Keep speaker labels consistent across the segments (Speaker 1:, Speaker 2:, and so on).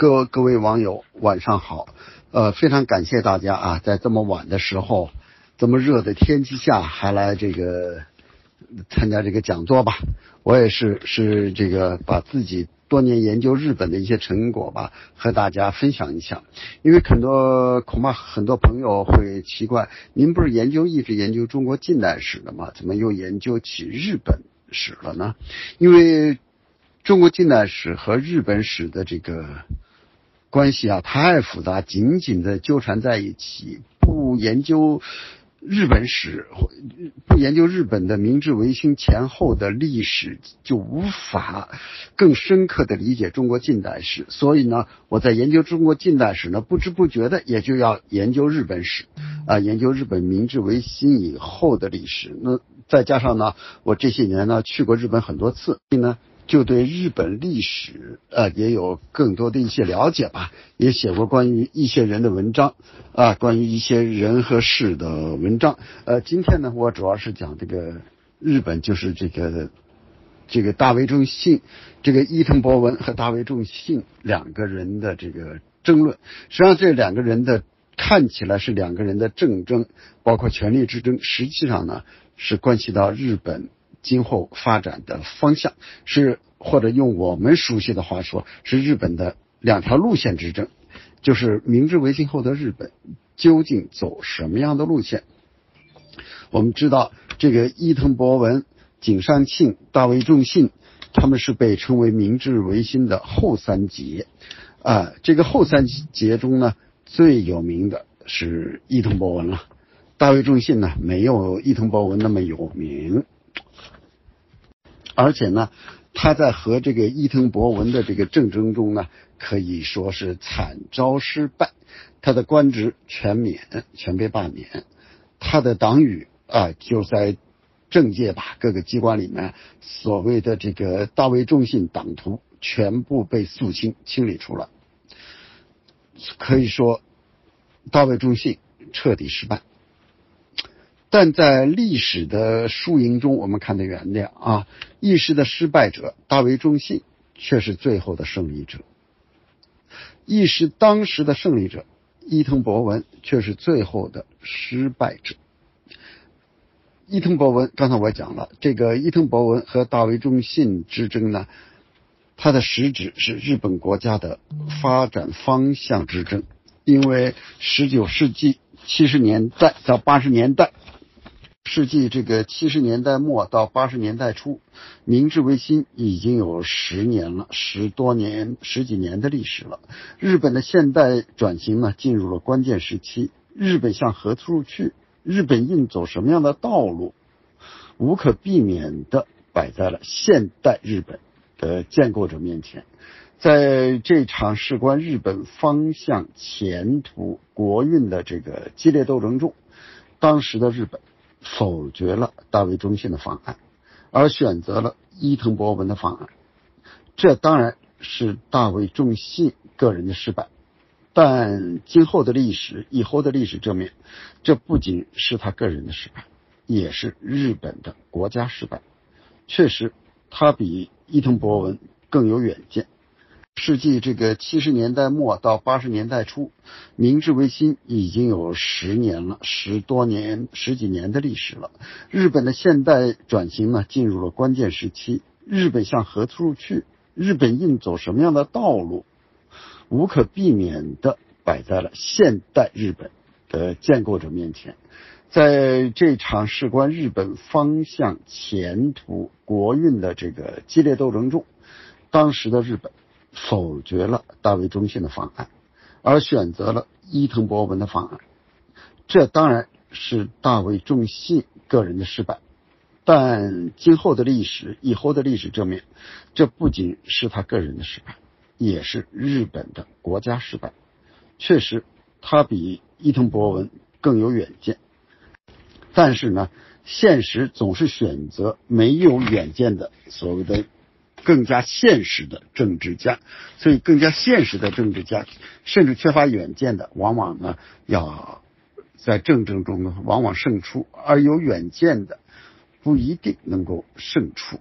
Speaker 1: 各各位网友晚上好，呃，非常感谢大家啊，在这么晚的时候，这么热的天气下还来这个参加这个讲座吧。我也是是这个把自己多年研究日本的一些成果吧，和大家分享一下。因为很多恐怕很多朋友会奇怪，您不是研究一直研究中国近代史的吗？怎么又研究起日本史了呢？因为中国近代史和日本史的这个。关系啊太复杂，紧紧的纠缠在一起。不研究日本史，不研究日本的明治维新前后的历史，就无法更深刻的理解中国近代史。所以呢，我在研究中国近代史呢，不知不觉的也就要研究日本史啊，研究日本明治维新以后的历史。那再加上呢，我这些年呢去过日本很多次，所以呢。就对日本历史，呃，也有更多的一些了解吧，也写过关于一些人的文章，啊，关于一些人和事的文章。呃，今天呢，我主要是讲这个日本，就是这个这个大卫中信，这个伊藤博文和大卫中信两个人的这个争论。实际上，这两个人的看起来是两个人的政争，包括权力之争，实际上呢，是关系到日本。今后发展的方向是，或者用我们熟悉的话说，是日本的两条路线之争，就是明治维新后的日本究竟走什么样的路线？我们知道，这个伊藤博文、井上庆、大卫重信，他们是被称为明治维新的后三杰啊。这个后三杰中呢，最有名的是伊藤博文了。大卫重信呢，没有伊藤博文那么有名。而且呢，他在和这个伊藤博文的这个政争中呢，可以说是惨遭失败，他的官职全免，全被罢免，他的党羽啊，就在政界吧各个机关里面，所谓的这个大卫重信党徒全部被肃清清理出来，可以说大卫重信彻底失败。但在历史的输赢中，我们看得原谅啊，一时的失败者大为忠信，却是最后的胜利者；一时当时的胜利者伊藤博文，却是最后的失败者。伊藤博文，刚才我讲了，这个伊藤博文和大为忠信之争呢，它的实质是日本国家的发展方向之争，因为十九世纪七十年代到八十年代。世纪这个七十年代末到八十年代初，明治维新已经有十年了，十多年、十几年的历史了。日本的现代转型呢，进入了关键时期。日本向何处去？日本应走什么样的道路？无可避免的摆在了现代日本的建构者面前。在这场事关日本方向、前途、国运的这个激烈斗争中，当时的日本。否决了大卫中信的方案，而选择了伊藤博文的方案。这当然是大卫中信个人的失败，但今后的历史、以后的历史证明，这不仅是他个人的失败，也是日本的国家失败。确实，他比伊藤博文更有远见。世纪这个七十年代末到八十年代初，明治维新已经有十年了，十多年、十几年的历史了。日本的现代转型呢，进入了关键时期。日本向何处去？日本应走什么样的道路？无可避免的摆在了现代日本的建构者面前。在这场事关日本方向、前途、国运的这个激烈斗争中，当时的日本。否决了大卫中信的方案，而选择了伊藤博文的方案。这当然是大卫中信个人的失败，但今后的历史、以后的历史证明，这不仅是他个人的失败，也是日本的国家失败。确实，他比伊藤博文更有远见，但是呢，现实总是选择没有远见的所谓的。更加现实的政治家，所以更加现实的政治家，甚至缺乏远见的，往往呢要在政争中呢往往胜出，而有远见的不一定能够胜出。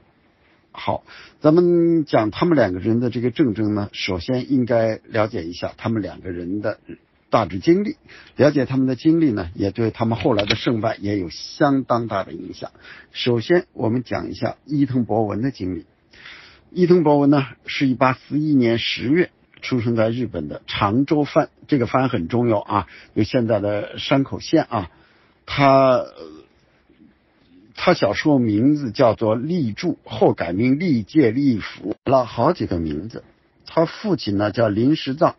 Speaker 1: 好，咱们讲他们两个人的这个政争呢，首先应该了解一下他们两个人的大致经历，了解他们的经历呢，也对他们后来的胜败也有相当大的影响。首先，我们讲一下伊藤博文的经历。伊藤博文呢，是一八四一年十月出生在日本的长州藩，这个藩很重要啊，有现在的山口县啊。他他小时候名字叫做立柱，后改名立介立福，了好几个名字。他父亲呢叫林石藏，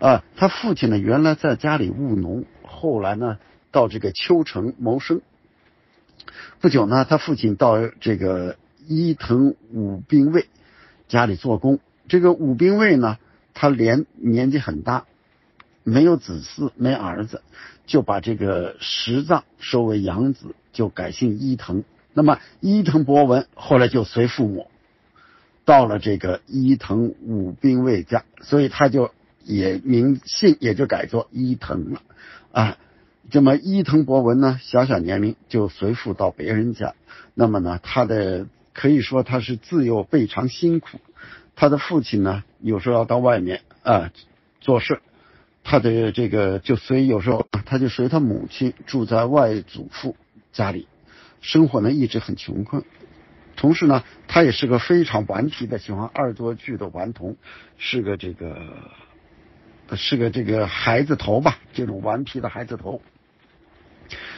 Speaker 1: 啊，他父亲呢原来在家里务农，后来呢到这个秋城谋生。不久呢，他父亲到这个伊藤武兵卫。家里做工，这个武兵卫呢，他连年纪很大，没有子嗣，没儿子，就把这个石藏收为养子，就改姓伊藤。那么伊藤博文后来就随父母到了这个伊藤武兵卫家，所以他就也名姓也就改作伊藤了啊。这么伊藤博文呢，小小年龄就随父到别人家，那么呢，他的。可以说他是自幼非常辛苦，他的父亲呢有时候要到外面啊做事，他的这个就随有时候他就随他母亲住在外祖父家里，生活呢一直很穷困，同时呢他也是个非常顽皮的喜欢恶作剧的顽童，是个这个是个这个孩子头吧，这种顽皮的孩子头。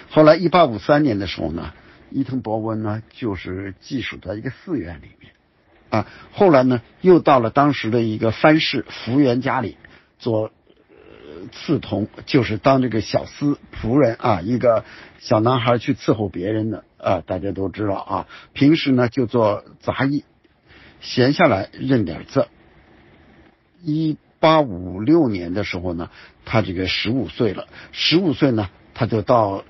Speaker 1: 后来一八五三年的时候呢。伊藤博文呢，就是寄宿在一个寺院里面，啊，后来呢，又到了当时的一个藩士福原家里做侍童，就是当这个小厮仆人啊，一个小男孩去伺候别人的啊，大家都知道啊，平时呢就做杂役，闲下来认点字。一八五六年的时候呢，他这个十五岁了，十五岁呢，他就到。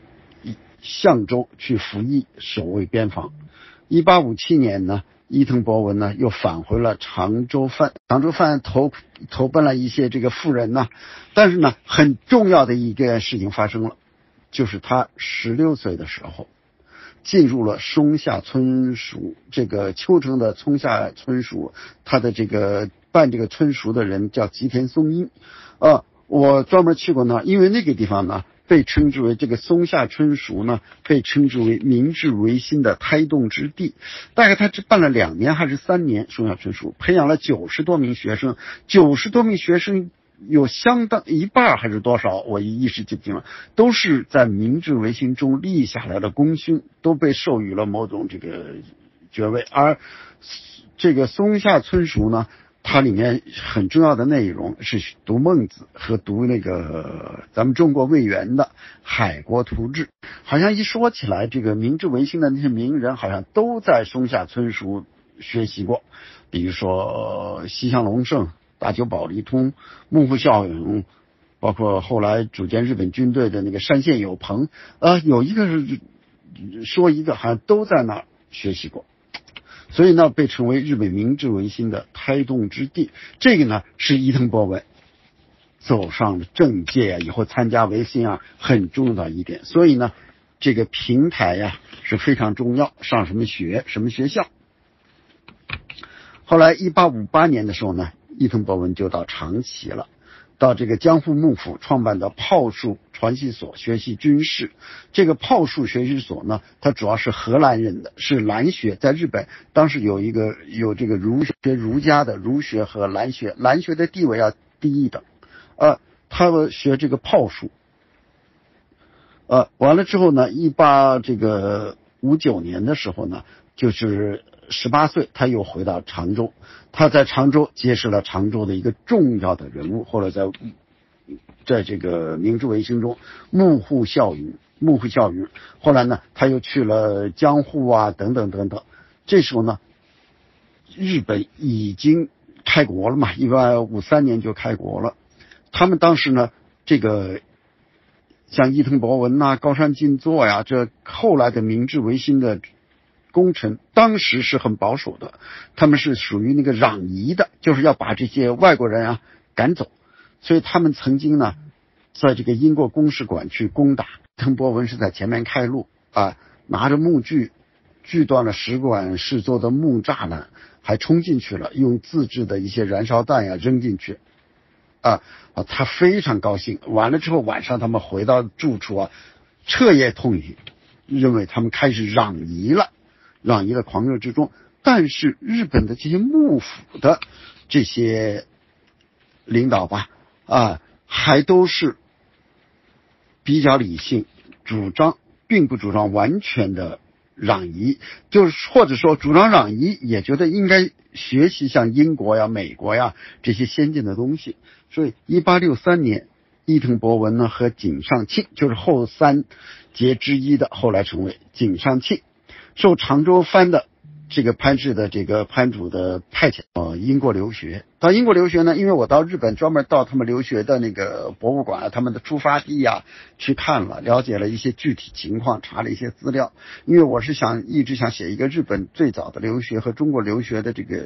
Speaker 1: 相州去服役，守卫边防。一八五七年呢，伊藤博文呢又返回了常州藩。常州藩投投奔了一些这个富人呐，但是呢，很重要的一件事情发生了，就是他十六岁的时候，进入了松下村属这个秋城的松下村属，他的这个办这个村属的人叫吉田松阴。啊，我专门去过那，因为那个地方呢。被称之为这个松下春塾呢，被称之为明治维新的胎动之地。大概他只办了两年还是三年，松下春塾培养了九十多名学生，九十多名学生有相当一半还是多少，我一时记不清了，都是在明治维新中立下来的功勋，都被授予了某种这个爵位。而这个松下村塾呢？它里面很重要的内容是读孟子和读那个咱们中国魏源的《海国图志》。好像一说起来，这个明治维新的那些名人，好像都在松下村塾学习过。比如说西乡隆盛、大久保利通、幕府孝允，包括后来组建日本军队的那个山县有朋，呃，有一个是说一个，好像都在那儿学习过。所以呢，被称为日本明治维新的胎动之地。这个呢，是伊藤博文走上了政界啊，以后参加维新啊，很重要的一点。所以呢，这个平台呀是非常重要。上什么学，什么学校？后来，一八五八年的时候呢，伊藤博文就到长崎了。到这个江户幕府创办的炮术传习所学习军事，这个炮术学习所呢，它主要是荷兰人的，是兰学，在日本当时有一个有这个儒学儒家的儒学和兰学，兰学的地位要低一等，呃，他们学这个炮术，呃，完了之后呢，一八这个五九年的时候呢，就是。十八岁，他又回到常州。他在常州结识了常州的一个重要的人物，后来在在这个明治维新中，幕户孝允。幕户孝允。后来呢，他又去了江户啊，等等等等。这时候呢，日本已经开国了嘛，一八五三年就开国了。他们当时呢，这个像伊藤博文呐、高山静坐呀，这后来的明治维新的。功臣当时是很保守的，他们是属于那个攘夷的，就是要把这些外国人啊赶走。所以他们曾经呢，在这个英国公使馆去攻打，滕伯文是在前面开路啊，拿着木锯锯断了使馆室做的木栅栏，还冲进去了，用自制的一些燃烧弹呀扔进去。啊啊，他非常高兴。完了之后，晚上他们回到住处啊，彻夜痛饮，认为他们开始攘夷了，攘夷的狂热之中。但是日本的这些幕府的这些领导吧，啊，还都是比较理性，主张并不主张完全的攘夷，就是或者说主张攘夷，也觉得应该学习像英国呀、美国呀这些先进的东西。所以，一八六三年，伊藤博文呢和井上庆，就是后三杰之一的，后来成为井上庆，受常州藩的。这个潘氏的这个潘主的派遣到英国留学，到英国留学呢，因为我到日本专门到他们留学的那个博物馆，他们的出发地呀去看了，了解了一些具体情况，查了一些资料。因为我是想一直想写一个日本最早的留学和中国留学的这个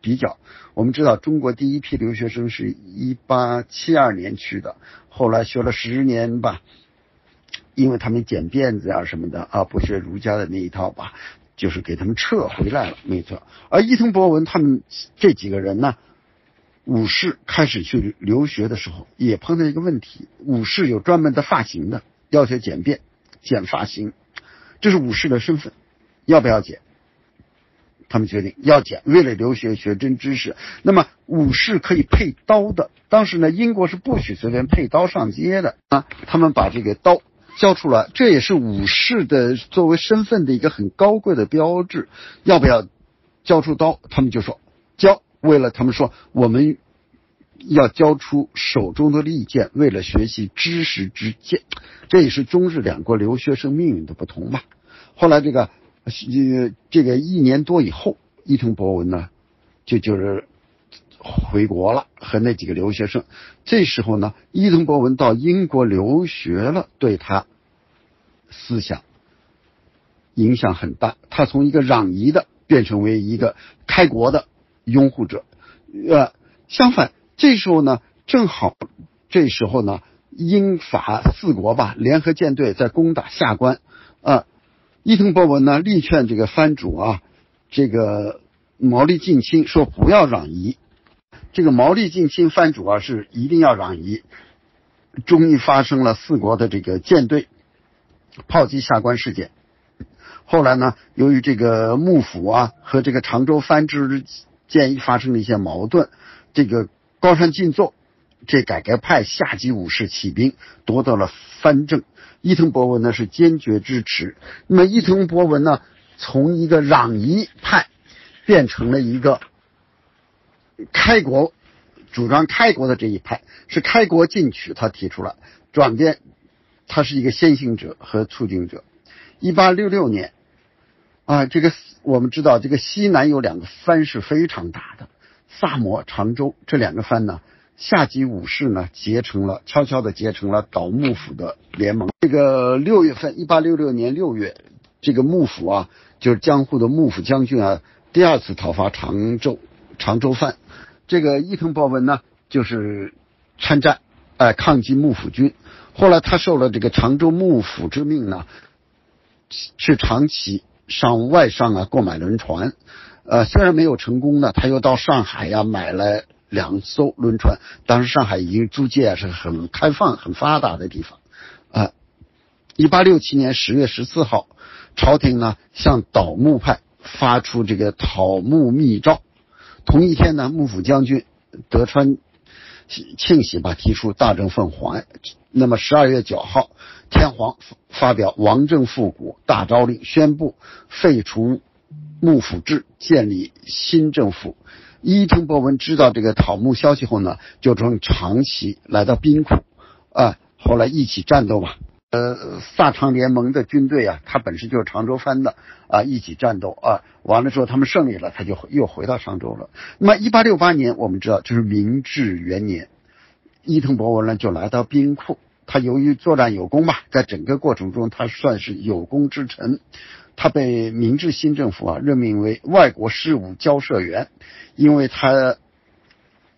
Speaker 1: 比较。我们知道中国第一批留学生是一八七二年去的，后来学了十年吧，因为他们剪辫子啊什么的啊，不学儒家的那一套吧。就是给他们撤回来了，没错。而伊藤博文他们这几个人呢，武士开始去留学的时候，也碰到一个问题：武士有专门的发型的，要求剪辫、剪发型，这是武士的身份，要不要剪？他们决定要剪，为了留学学真知识。那么武士可以配刀的，当时呢，英国是不许随便配刀上街的啊。他们把这个刀。交出来，这也是武士的作为身份的一个很高贵的标志。要不要交出刀？他们就说交。为了他们说，我们要交出手中的利剑，为了学习知识之剑。这也是中日两国留学生命运的不同吧。后来这个呃这个一年多以后，伊藤博文呢就就是。回国了，和那几个留学生。这时候呢，伊藤博文到英国留学了，对他思想影响很大。他从一个攘夷的变成为一个开国的拥护者。呃，相反，这时候呢，正好这时候呢，英法四国吧联合舰队在攻打下关。啊，伊藤博文呢力劝这个藩主啊，这个毛利近亲说不要攘夷。这个毛利近亲藩主啊，是一定要攘夷。终于发生了四国的这个舰队炮击下关事件。后来呢，由于这个幕府啊和这个常州藩之间发生了一些矛盾，这个高山进作这改革派下级武士起兵夺得了藩政。伊藤博文呢是坚决支持。那么伊藤博文呢，从一个攘夷派变成了一个。开国主张开国的这一派是开国进取，他提出了转变，他是一个先行者和促进者。一八六六年啊，这个我们知道，这个西南有两个藩是非常大的，萨摩、常州这两个藩呢，下级武士呢结成了悄悄的结成了倒幕府的联盟。这个六月份，一八六六年六月，这个幕府啊，就是江户的幕府将军啊，第二次讨伐常州。常州藩，这个伊藤博文呢，就是参战，哎，抗击幕府军。后来他受了这个常州幕府之命呢，去长崎上外商啊购买轮船。呃，虽然没有成功呢，他又到上海呀买了两艘轮船。当时上海已经租界是很开放、很发达的地方。啊，一八六七年十月十四号，朝廷呢向倒幕派发出这个讨幕密诏。同一天呢，幕府将军德川庆喜吧提出大政奉还。那么十二月九号，天皇发表王政复古大诏令，宣布废除幕府制，建立新政府。伊藤博文知道这个讨幕消息后呢，就从长崎来到兵库啊，后来一起战斗吧。呃，萨长联盟的军队啊，他本身就是常州藩的啊，一起战斗啊，完了之后他们胜利了，他就又回到常州了。那么，一八六八年，我们知道就是明治元年，伊藤博文呢就来到兵库，他由于作战有功吧，在整个过程中他算是有功之臣，他被明治新政府啊任命为外国事务交涉员，因为他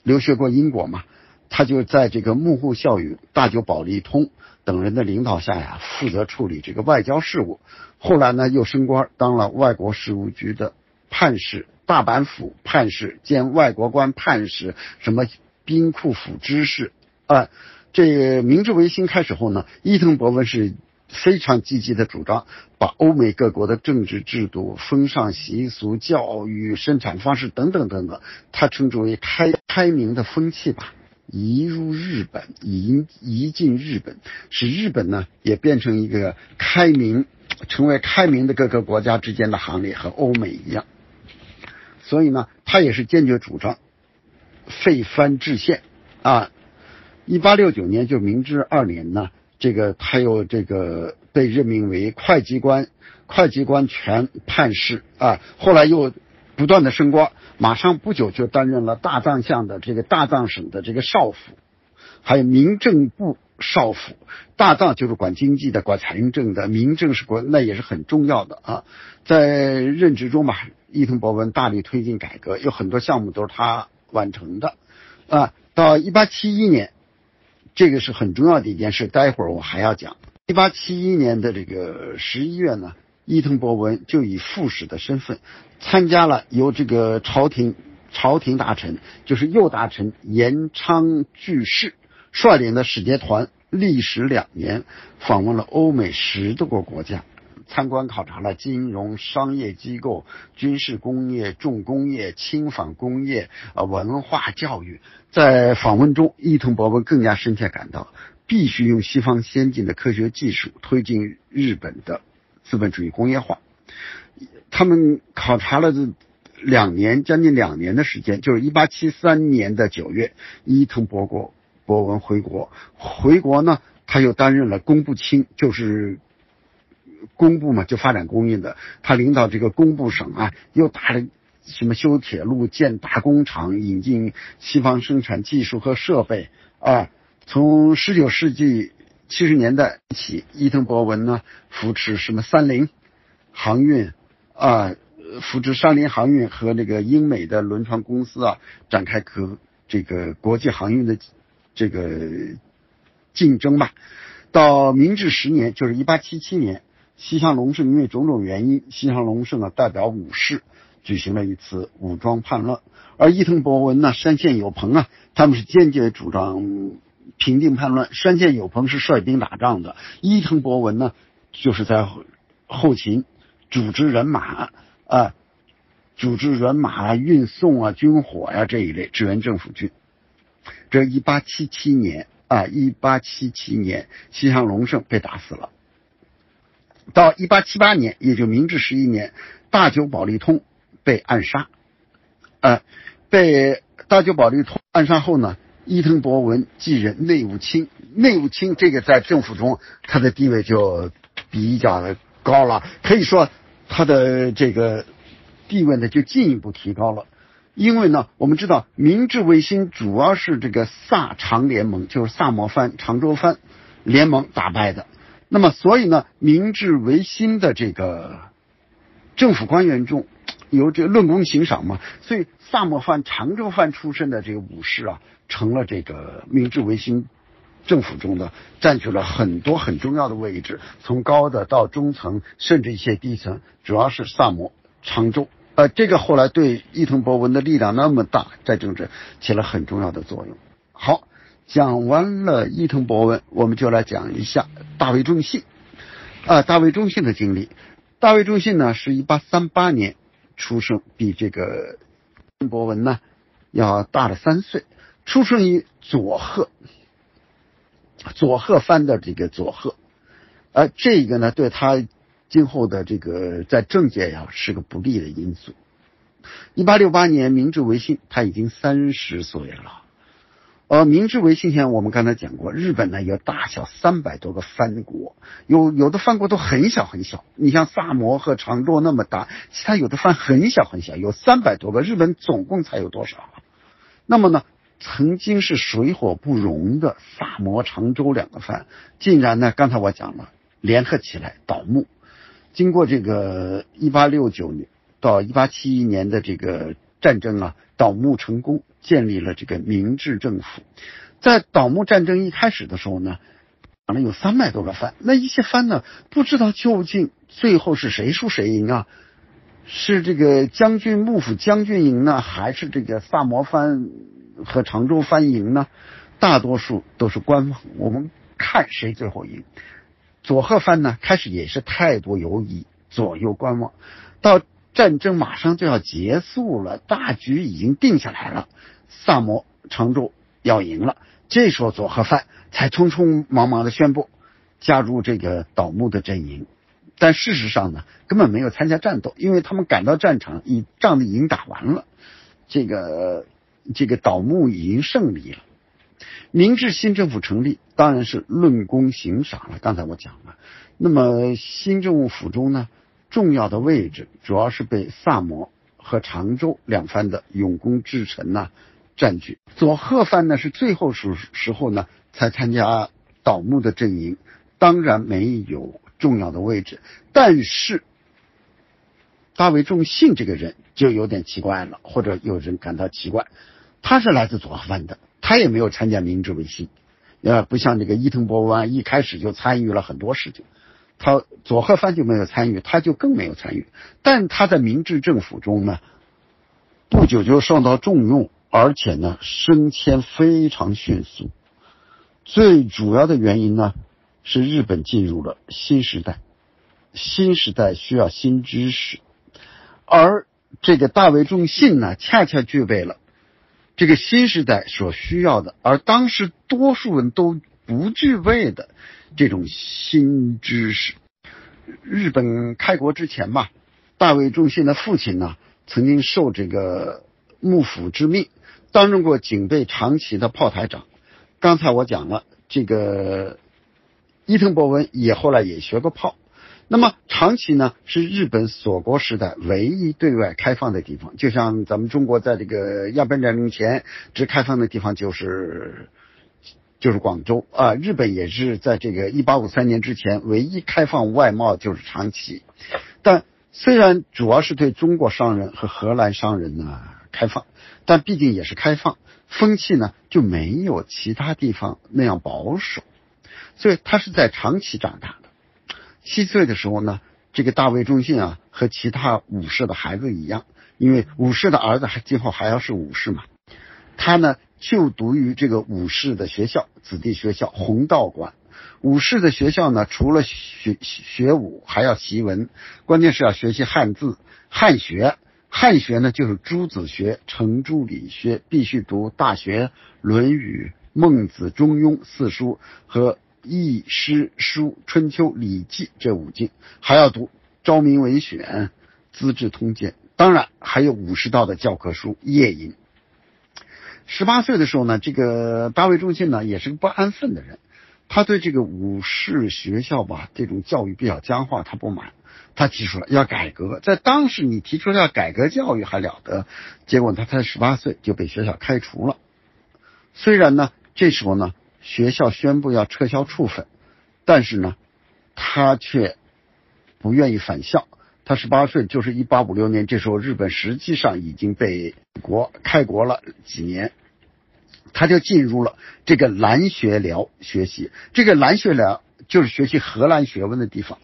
Speaker 1: 留学过英国嘛。他就在这个幕户孝允、大久保利通等人的领导下呀，负责处理这个外交事务。后来呢，又升官当了外国事务局的判事、大阪府判事兼外国官判事，什么兵库府知事啊。这个明治维新开始后呢，伊藤博文是非常积极的主张把欧美各国的政治制度、风尚习俗、教育、生产方式等等等等，他称之为开开明的风气吧，移入日本，移移进日本，使日本呢也变成一个开明，成为开明的各个国家之间的行列，和欧美一样。所以呢，他也是坚决主张废藩置县啊。一八六九年，就明治二年呢，这个他又这个被任命为会稽官，会稽官权判事啊，后来又不断的升官，马上不久就担任了大藏相的这个大藏省的这个少府，还有民政部少府。大藏就是管经济的，管财政的，民政是管那也是很重要的啊。在任职中吧，伊藤博文大力推进改革，有很多项目都是他完成的啊。到一八七一年。这个是很重要的一件事，待会儿我还要讲。一八七一年的这个十一月呢，伊藤博文就以副使的身份参加了由这个朝廷朝廷大臣，就是右大臣岩昌具士率领的使节团，历时两年，访问了欧美十多个国家。参观考察了金融、商业机构、军事工业、重工业、轻纺工业、呃文化教育。在访问中，伊藤博文更加深切感到，必须用西方先进的科学技术推进日本的资本主义工业化。他们考察了这两年，将近两年的时间，就是一八七三年的九月，伊藤博国博文回国。回国呢，他又担任了工部卿，就是。工部嘛，就发展工业的，他领导这个工部省啊，又打了什么修铁路、建大工厂、引进西方生产技术和设备啊。从十九世纪七十年代起，伊藤博文呢扶持什么三菱航运啊，扶持三菱航运和那个英美的轮船公司啊，展开和这个国际航运的这个竞争吧。到明治十年，就是一八七七年。西乡隆盛因为种种原因，西乡隆盛啊代表武士举行了一次武装叛乱，而伊藤博文呢、山县有朋啊，他们是坚决主张平定叛乱。山县有朋是率兵打仗的，伊藤博文呢就是在后勤组织人马啊，组织人马运送啊军火呀这一类支援政府军。这一八七七年啊，一八七七年，西乡隆盛被打死了。到一八七八年，也就明治十一年，大久保利通被暗杀。呃，被大久保利通暗杀后呢，伊藤博文继任内务卿。内务卿这个在政府中他的地位就比较的高了，可以说他的这个地位呢就进一步提高了。因为呢，我们知道明治维新主要是这个萨长联盟，就是萨摩藩、长州藩联盟打败的。那么，所以呢，明治维新的这个政府官员中，有这论功行赏嘛，所以萨摩藩、长州藩出身的这个武士啊，成了这个明治维新政府中的占据了很多很重要的位置，从高的到中层，甚至一些低层，主要是萨摩、长州。呃，这个后来对伊藤博文的力量那么大，在政治起了很重要的作用。好。讲完了伊藤博文，我们就来讲一下大卫中信。啊，大卫中信的经历。大卫中信呢，是一八三八年出生，比这个博文呢要大了三岁。出生于佐贺，佐贺藩的这个佐贺。而这个呢，对他今后的这个在政界呀是个不利的因素。一八六八年明治维新，他已经三十岁了。呃，明治维新前，我们刚才讲过，日本呢有大小三百多个藩国，有有的藩国都很小很小。你像萨摩和长州那么大，其他有的藩很小很小，有三百多个。日本总共才有多少？那么呢，曾经是水火不容的萨摩、长州两个藩，竟然呢，刚才我讲了，联合起来倒幕。经过这个一八六九年到一八七一年的这个。战争啊，倒幕成功，建立了这个明治政府。在倒幕战争一开始的时候呢，可能有三百多个藩，那一些藩呢，不知道究竟最后是谁输谁赢啊？是这个将军幕府将军赢呢，还是这个萨摩藩和常州藩赢呢？大多数都是观望，我们看谁最后赢。佐贺藩呢，开始也是态度犹疑，左右观望。到战争马上就要结束了，大局已经定下来了，萨摩常州要赢了。这时候佐贺藩才匆匆忙忙的宣布加入这个倒幕的阵营。但事实上呢，根本没有参加战斗，因为他们赶到战场，已仗已经打完了，这个这个倒幕已经胜利了。明治新政府成立，当然是论功行赏了。刚才我讲了，那么新政府中呢，重要的位置主要是被萨摩和长州两藩的勇功之臣呢占据。佐贺藩呢是最后时时候呢才参加倒幕的阵营，当然没有。重要的位置，但是大卫重信这个人就有点奇怪了，或者有人感到奇怪，他是来自佐贺藩的，他也没有参加明治维新，呃，不像这个伊藤博文一开始就参与了很多事情，他左贺藩就没有参与，他就更没有参与，但他在明治政府中呢，不久就受到重用，而且呢升迁非常迅速，最主要的原因呢。是日本进入了新时代，新时代需要新知识，而这个大卫仲信呢，恰恰具备了这个新时代所需要的，而当时多数人都不具备的这种新知识。日本开国之前嘛，大卫忠信的父亲呢，曾经受这个幕府之命，担任过警备长崎的炮台长。刚才我讲了这个。伊藤博文也后来也学过炮，那么长崎呢是日本锁国时代唯一对外开放的地方，就像咱们中国在这个鸦片战争前只开放的地方就是就是广州啊，日本也是在这个一八五三年之前唯一开放外贸就是长崎，但虽然主要是对中国商人和荷兰商人呢开放，但毕竟也是开放，风气呢就没有其他地方那样保守。所以他是在长崎长大的。七岁的时候呢，这个大卫忠信啊，和其他武士的孩子一样，因为武士的儿子还今后还要是武士嘛。他呢就读于这个武士的学校，子弟学校弘道馆。武士的学校呢，除了学学武，还要习文，关键是要学习汉字、汉学。汉学呢，就是诸子学、程朱理学，必须读《大学》《论语》。孟子、中庸四书和易、诗、书、春秋、礼记这五经，还要读《昭明文选》《资治通鉴》，当然还有武士道的教科书《夜吟》。十八岁的时候呢，这个大卫中信呢也是个不安分的人，他对这个武士学校吧这种教育比较僵化，他不满，他提出了要改革。在当时，你提出要改革教育还了得？结果他才十八岁就被学校开除了。虽然呢。这时候呢，学校宣布要撤销处分，但是呢，他却不愿意返校。他十八岁，就是一八五六年，这时候日本实际上已经被国开国了几年，他就进入了这个兰学寮学习。这个兰学寮就是学习荷兰学问的地方。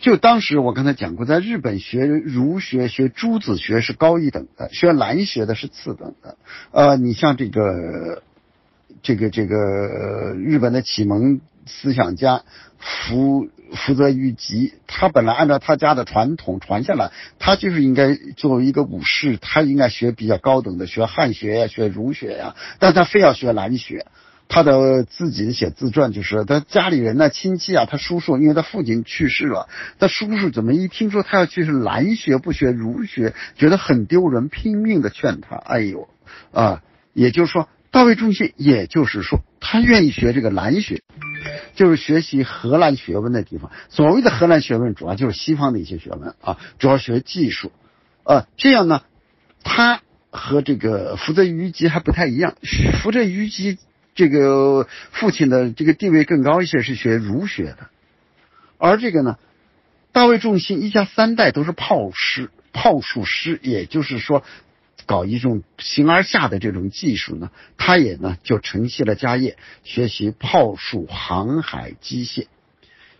Speaker 1: 就当时我刚才讲过，在日本学儒学、学诸子学是高一等的，学兰学的是次等的。呃，你像这个。这个这个日本的启蒙思想家福福泽谕吉，他本来按照他家的传统传下来，他就是应该作为一个武士，他应该学比较高等的，学汉学呀，学儒学呀，但他非要学兰学。他的自己写自传就是，他家里人呢，亲戚啊，他叔叔，因为他父亲去世了，他叔叔怎么一听说他要去是兰学不学儒学，觉得很丢人，拼命的劝他。哎呦啊，也就是说。大卫中信，也就是说，他愿意学这个兰学，就是学习荷兰学问的地方。所谓的荷兰学问，主要就是西方的一些学问啊，主要学技术。呃，这样呢，他和这个福泽谕吉还不太一样。福泽谕吉这个父亲的这个地位更高一些，是学儒学的。而这个呢，大卫仲信一家三代都是炮师、炮术师，也就是说。搞一种形而下的这种技术呢，他也呢就承袭了家业，学习炮术、航海、机械。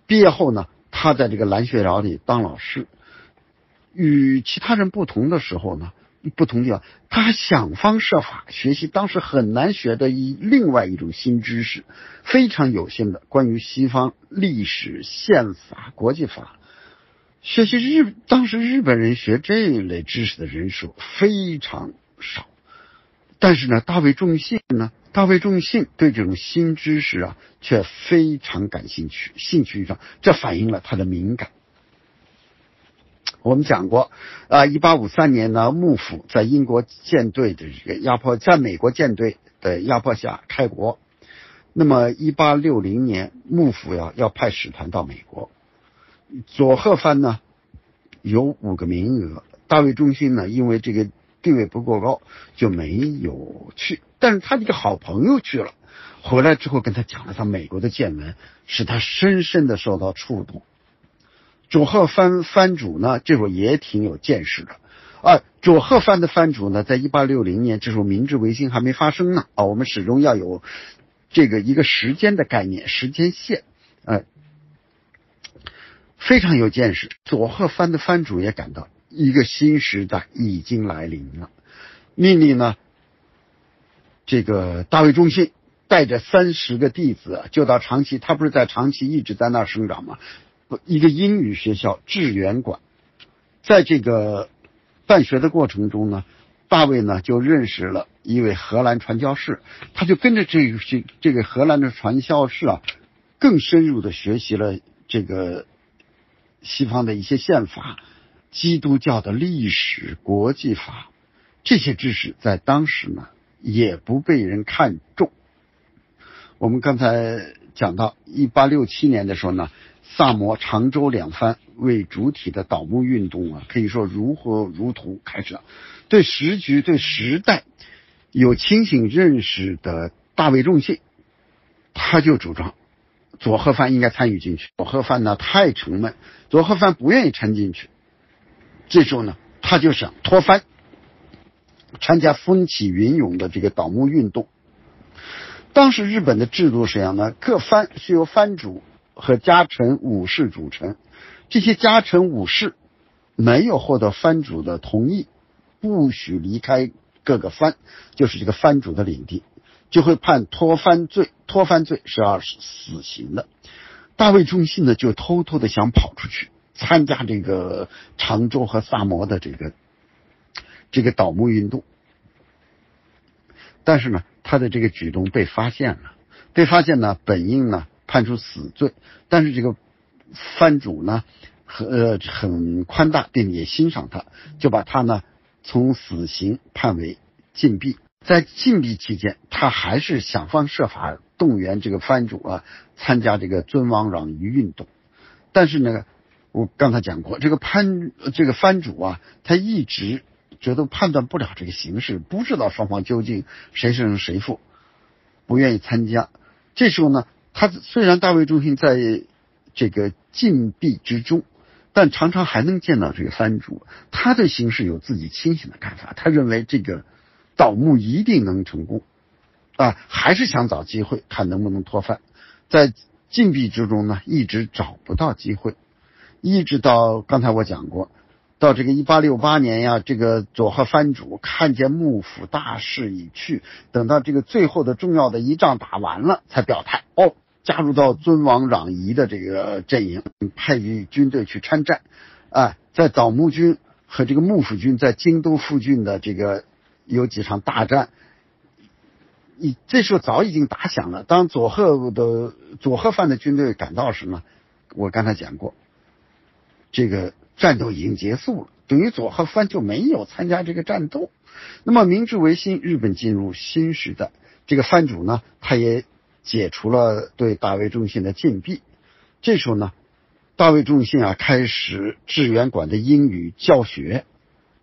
Speaker 1: 毕业后呢，他在这个蓝学寮里当老师。与其他人不同的时候呢，不同地方，他还想方设法学习当时很难学的一另外一种新知识，非常有限的关于西方历史、宪法、国际法。学习日当时日本人学这一类知识的人数非常少，但是呢，大卫仲信呢，大卫仲信对这种新知识啊却非常感兴趣，兴趣上，这反映了他的敏感。我们讲过，啊，一八五三年呢，幕府在英国舰队的这个压迫，在美国舰队的压迫下开国。那么，一八六零年，幕府要要派使团到美国，佐贺藩呢有五个名额，大卫中心呢因为这个地位不够高就没有去，但是他一个好朋友去了，回来之后跟他讲了他美国的见闻，使他深深的受到触动。佐贺藩藩主呢，这时候也挺有见识的啊。佐贺藩的藩主呢，在一八六零年，这时候明治维新还没发生呢啊。我们始终要有这个一个时间的概念，时间线，哎，非常有见识。佐贺藩的藩主也感到一个新时代已经来临了，命令呢，这个大卫中信带着三十个弟子就到长崎，他不是在长崎一直在那儿生长吗？一个英语学校致远馆，在这个办学的过程中呢，大卫呢就认识了一位荷兰传教士，他就跟着这这这个荷兰的传教士啊，更深入的学习了这个西方的一些宪法、基督教的历史、国际法这些知识，在当时呢也不被人看重。我们刚才讲到一八六七年的时候呢。萨摩、长州两藩为主体的倒幕运动啊，可以说如火如荼开始了。对时局、对时代有清醒认识的大卫仲信，他就主张佐贺藩应该参与进去。佐贺藩呢太沉闷，佐贺藩不愿意掺进去。这时候呢，他就想脱藩，参加风起云涌的这个倒幕运动。当时日本的制度是这样的：各藩是由藩主。和家臣武士组成，这些家臣武士没有获得藩主的同意，不许离开各个藩，就是这个藩主的领地，就会判脱藩罪。脱藩罪是要死刑的。大卫中信呢，就偷偷的想跑出去参加这个常州和萨摩的这个这个倒幕运动，但是呢，他的这个举动被发现了，被发现呢，本应呢。判处死罪，但是这个藩主呢，很呃很宽大，并且欣赏他，就把他呢从死刑判为禁闭。在禁闭期间，他还是想方设法动员这个藩主啊参加这个尊王攘夷运动。但是呢，我刚才讲过，这个潘这个藩主啊，他一直觉得判断不了这个形势，不知道双方究竟谁胜谁负，不愿意参加。这时候呢。他虽然大卫中心在这个禁闭之中，但常常还能见到这个藩主。他对形势有自己清醒的看法，他认为这个盗墓一定能成功啊，还是想找机会看能不能脱藩。在禁闭之中呢，一直找不到机会，一直到刚才我讲过。到这个一八六八年呀，这个佐贺藩主看见幕府大势已去，等到这个最后的重要的一仗打完了，才表态哦，加入到尊王攘夷的这个阵营，派军队去参战。啊，在倒幕军和这个幕府军在京都附近的这个有几场大战，你这时候早已经打响了。当佐贺的佐贺藩的军队赶到时呢，我刚才讲过，这个。战斗已经结束了，等于佐贺藩就没有参加这个战斗。那么明治维新，日本进入新时代，这个藩主呢，他也解除了对大卫中信的禁闭。这时候呢，大卫中信啊，开始致远馆的英语教学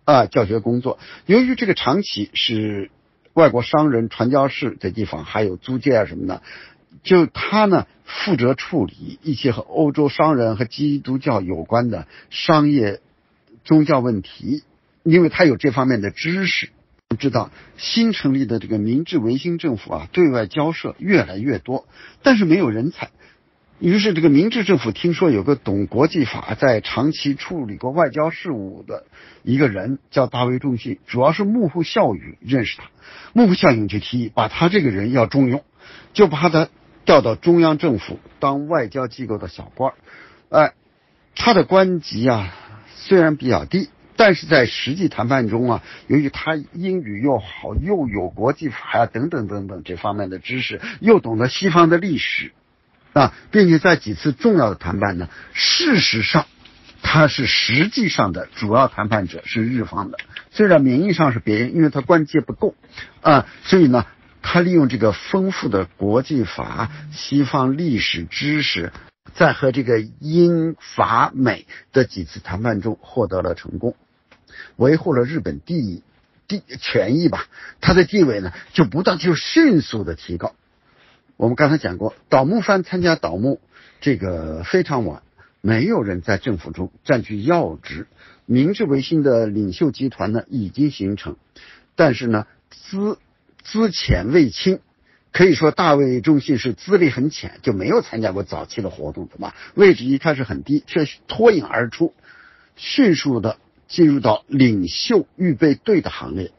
Speaker 1: 啊，教学工作。由于这个长崎是外国商人传教士的地方，还有租界啊什么的。就他呢，负责处理一些和欧洲商人和基督教有关的商业宗教问题，因为他有这方面的知识。知道新成立的这个明治维新政府啊，对外交涉越来越多，但是没有人才。于是这个明治政府听说有个懂国际法，在长期处理过外交事务的一个人叫大卫仲信，主要是幕府孝允认识他，幕府孝允就提议把他这个人要重用，就把他调到中央政府当外交机构的小官哎，他的官级啊虽然比较低。但是在实际谈判中啊，由于他英语又好，又有国际法呀等等等等这方面的知识，又懂得西方的历史啊，并且在几次重要的谈判呢，事实上他是实际上的主要谈判者是日方的，虽然名义上是别人，因为他关节不够啊，所以呢，他利用这个丰富的国际法、西方历史知识，在和这个英法美的几次谈判中获得了成功。维护了日本地地权益吧，他的地位呢就不断就迅速的提高。我们刚才讲过，倒木藩参加倒木这个非常晚，没有人在政府中占据要职。明治维新的领袖集团呢已经形成，但是呢资资浅未清，可以说大卫中信是资历很浅，就没有参加过早期的活动，对吧？位置一开始很低，却脱颖而出，迅速的。进入到领袖预备队的行列，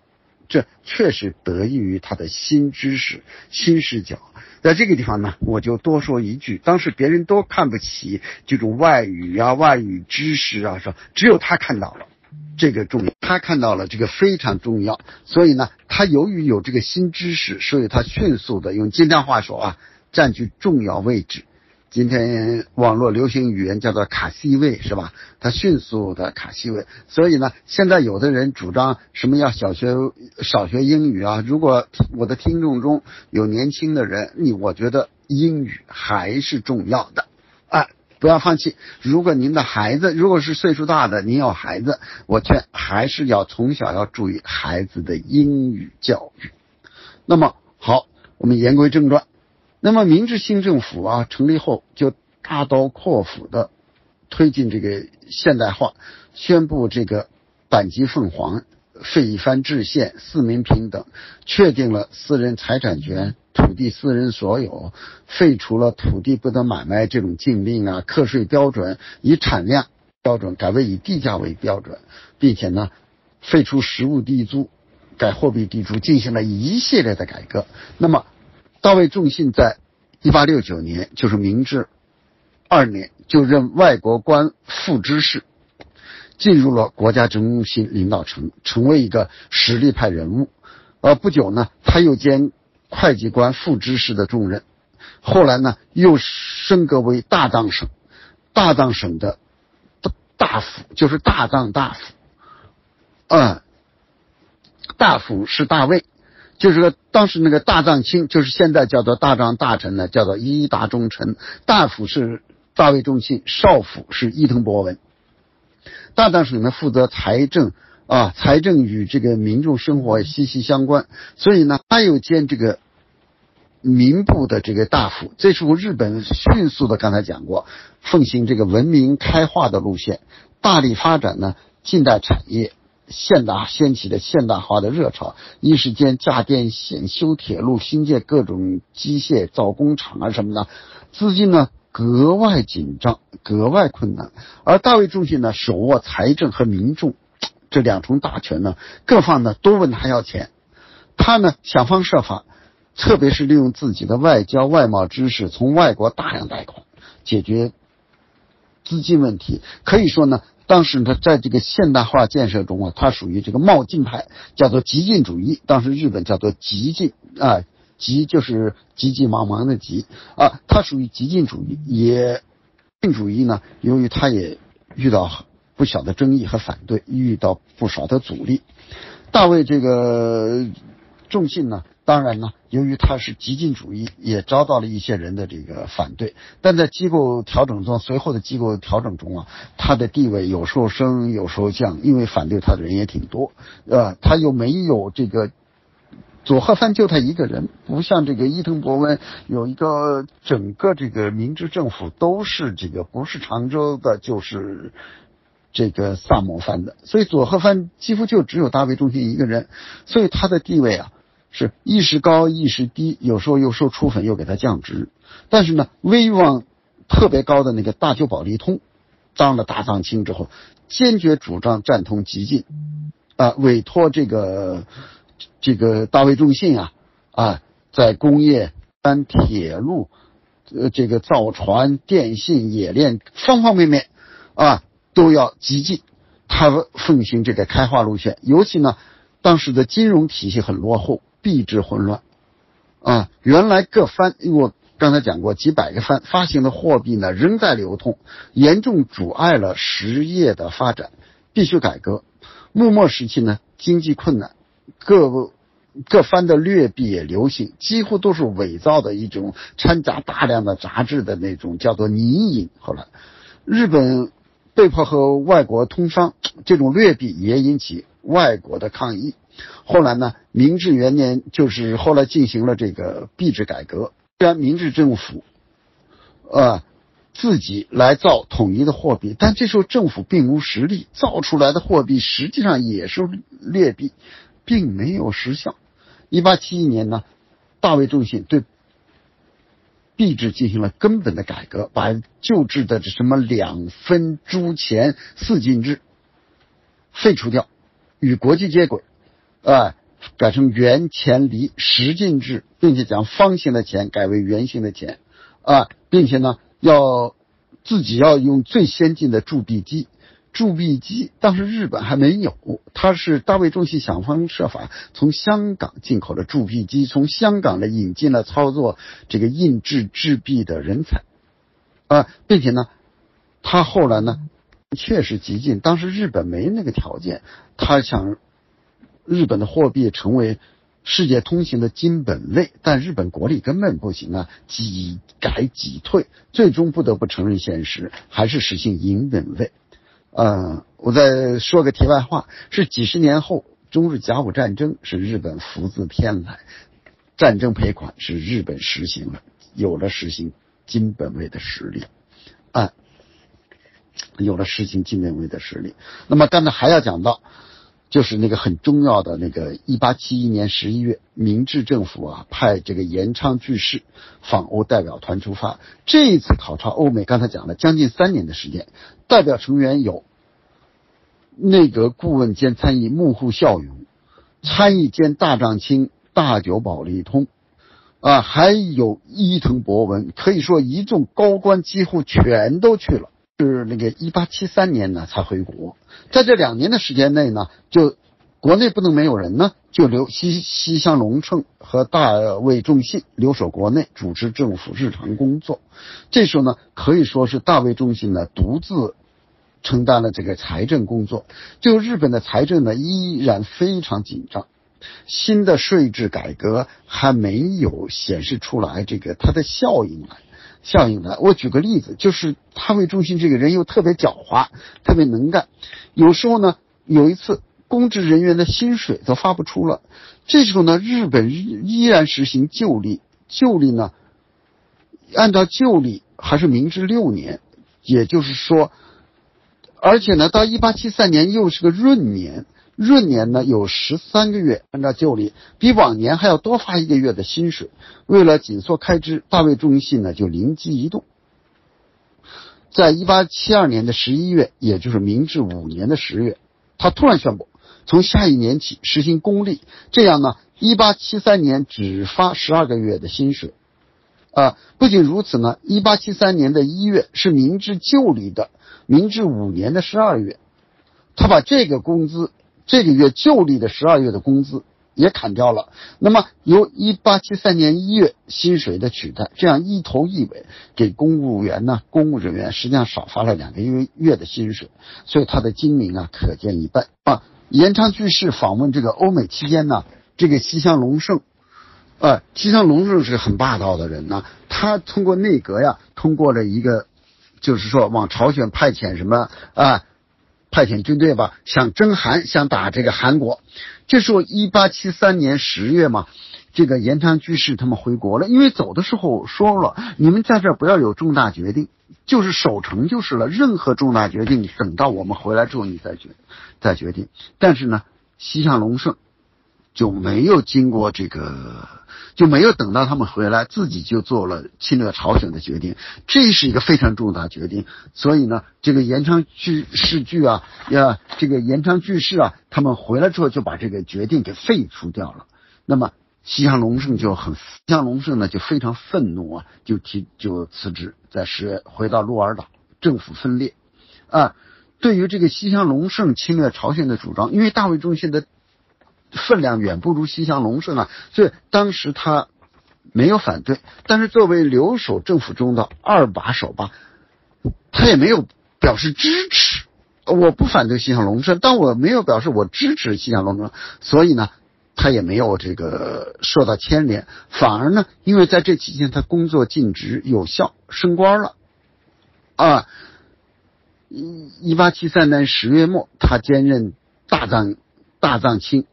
Speaker 1: 这确实得益于他的新知识、新视角。在这个地方呢，我就多说一句：当时别人都看不起这种外语啊、外语知识啊，说只有他看到了这个重要，他看到了这个非常重要。所以呢，他由于有这个新知识，所以他迅速的用今天话说啊，占据重要位置。今天网络流行语言叫做卡 C 位是吧？它迅速的卡 C 位，所以呢，现在有的人主张什么要小学少学英语啊？如果我的听众中有年轻的人，你我觉得英语还是重要的啊，不要放弃。如果您的孩子如果是岁数大的，您有孩子，我劝还是要从小要注意孩子的英语教育。那么好，我们言归正传。那么，明治新政府啊成立后，就大刀阔斧的推进这个现代化，宣布这个阪急凤凰废一藩制县，四民平等，确定了私人财产权，土地私人所有，废除了土地不得买卖这种禁令啊，课税标准以产量标准改为以地价为标准，并且呢，废除实物地租，改货币地租，进行了一系列的改革。那么。大卫仲信在一八六九年，就是明治二年，就任外国官副知事，进入了国家中心领导层，成为一个实力派人物。呃，不久呢，他又兼会计官副知事的重任，后来呢，又升格为大藏省，大藏省的大大夫，就是大藏大夫。嗯，大夫是大卫。就是说，当时那个大藏卿，就是现在叫做大藏大臣呢，叫做伊达忠臣。大府是大卫忠信，少府是伊藤博文。大藏省呢负责财政啊，财政与这个民众生活息息相关，所以呢，他又兼这个民部的这个大夫。这时候，日本迅速的刚才讲过，奉行这个文明开化的路线，大力发展呢近代产业。现代掀起的现代化的热潮，一时间架电线、修铁路、新建各种机械造工厂啊什么的，资金呢格外紧张，格外困难。而大卫中心呢，手握财政和民众这两重大权呢，各方呢都问他要钱，他呢想方设法，特别是利用自己的外交外贸知识，从外国大量贷款，解决资金问题。可以说呢。当时他在这个现代化建设中啊，他属于这个冒进派，叫做激进主义。当时日本叫做激进啊，激就是急急忙忙的急啊，他属于激进主义。也进主义呢，由于他也遇到不小的争议和反对，遇到不少的阻力。大卫这个重信呢。当然呢，由于他是激进主义，也遭到了一些人的这个反对。但在机构调整中，随后的机构调整中啊，他的地位有时候升，有时候降，因为反对他的人也挺多。呃，他又没有这个佐贺藩就他一个人，不像这个伊藤博文有一个整个这个明治政府都是这个不是常州的，就是这个萨摩藩的，所以佐贺藩几乎就只有大卫中心一个人，所以他的地位啊是一时高一时低，有时候又受处分又给他降职。但是呢，威望特别高的那个大久保利通当了大藏卿之后，坚决主张战通激进，啊，委托这个这个大卫中信啊啊，在工业、单铁路、呃这个造船、电信、冶炼方方面面啊。都要激进，他奉行这个开化路线，尤其呢，当时的金融体系很落后，币制混乱，啊，原来各藩我刚才讲过几百个藩发行的货币呢仍在流通，严重阻碍了实业的发展，必须改革。幕末时期呢，经济困难，各各藩的劣币也流行，几乎都是伪造的一种掺杂大量的杂质的那种叫做泥银。后来，日本。被迫和外国通商，这种劣币也引起外国的抗议。后来呢，明治元年就是后来进行了这个币制改革。虽然明治政府，啊，自己来造统一的货币，但这时候政府并无实力，造出来的货币实际上也是劣币，并没有实效。一八七一年呢，大卫中信对。币制进行了根本的改革，把旧制的这什么两分铢钱四进制废除掉，与国际接轨，啊，改成圆钱厘十进制，并且将方形的钱改为圆形的钱，啊，并且呢，要自己要用最先进的铸币机。铸币机当时日本还没有，他是大卫中信想方设法从香港进口了铸币机，从香港呢引进了操作这个印制制币的人才，啊，并且呢，他后来呢确实激进，当时日本没那个条件，他想日本的货币成为世界通行的金本位，但日本国力根本不行啊，几改几退，最终不得不承认现实，还是实行银本位。呃，我再说个题外话，是几十年后中日甲午战争是日本福自天来，战争赔款是日本实行了，有了实行金本位的实力，啊，有了实行金本位的实力。那么刚才还要讲到，就是那个很重要的那个一八七一年十一月，明治政府啊派这个延昌居士访欧代表团出发，这一次考察欧美，刚才讲了将近三年的时间。代表成员有内阁顾问兼参议幕户孝勇，参议兼大藏卿大久保利通，啊，还有伊藤博文，可以说一众高官几乎全都去了。是那个一八七三年呢才回国，在这两年的时间内呢，就国内不能没有人呢，就留西西乡隆盛和大卫重信留守国内，主持政府日常工作。这时候呢，可以说是大卫重信呢独自。承担了这个财政工作，就日本的财政呢依然非常紧张，新的税制改革还没有显示出来这个它的效应来，效应的。我举个例子，就是他为中心这个人又特别狡猾，特别能干，有时候呢有一次公职人员的薪水都发不出了，这时候呢日本依然实行旧历，旧历呢按照旧历还是明治六年，也就是说。而且呢，到一八七三年又是个闰年，闰年呢有十三个月，按照旧历，比往年还要多发一个月的薪水。为了紧缩开支，大卫中信呢就灵机一动，在一八七二年的十一月，也就是明治五年的十月，他突然宣布，从下一年起实行公历，这样呢，一八七三年只发十二个月的薪水。啊，不仅如此呢，一八七三年的一月是明治旧历的。明治五年的十二月，他把这个工资，这个月旧历的十二月的工资也砍掉了。那么由一八七三年一月薪水的取代，这样一头一尾给公务员呢，公务人员实际上少发了两个月月的薪水。所以他的精明啊，可见一斑啊。延昌居士访问这个欧美期间呢，这个西乡隆盛，呃，西乡隆盛是很霸道的人呢，他通过内阁呀，通过了一个。就是说，往朝鲜派遣什么啊？派遣军队吧，想征韩，想打这个韩国。这时候，一八七三年十月嘛，这个延昌居士他们回国了。因为走的时候说了，你们在这不要有重大决定，就是守城就是了。任何重大决定，等到我们回来之后你再决再决定。但是呢，西乡隆盛就没有经过这个，就没有等到他们回来，自己就做了侵略朝鲜的决定。这是一个非常重大决定。所以呢，这个延昌剧世剧啊，呀，这个延昌剧士啊，他们回来之后就把这个决定给废除掉了。那么。西乡隆盛就很，西乡隆盛呢就非常愤怒啊，就提就辞职，在十月回到鹿儿岛，政府分裂啊。对于这个西乡隆盛侵略朝鲜的主张，因为大卫中心的分量远不如西乡隆盛啊，所以当时他没有反对。但是作为留守政府中的二把手吧，他也没有表示支持。我不反对西乡隆盛，但我没有表示我支持西乡隆盛，所以呢。他也没有这个受到牵连，反而呢，因为在这期间他工作尽职有效，升官了，啊，一一八七三年十月末，他兼任大藏大藏卿。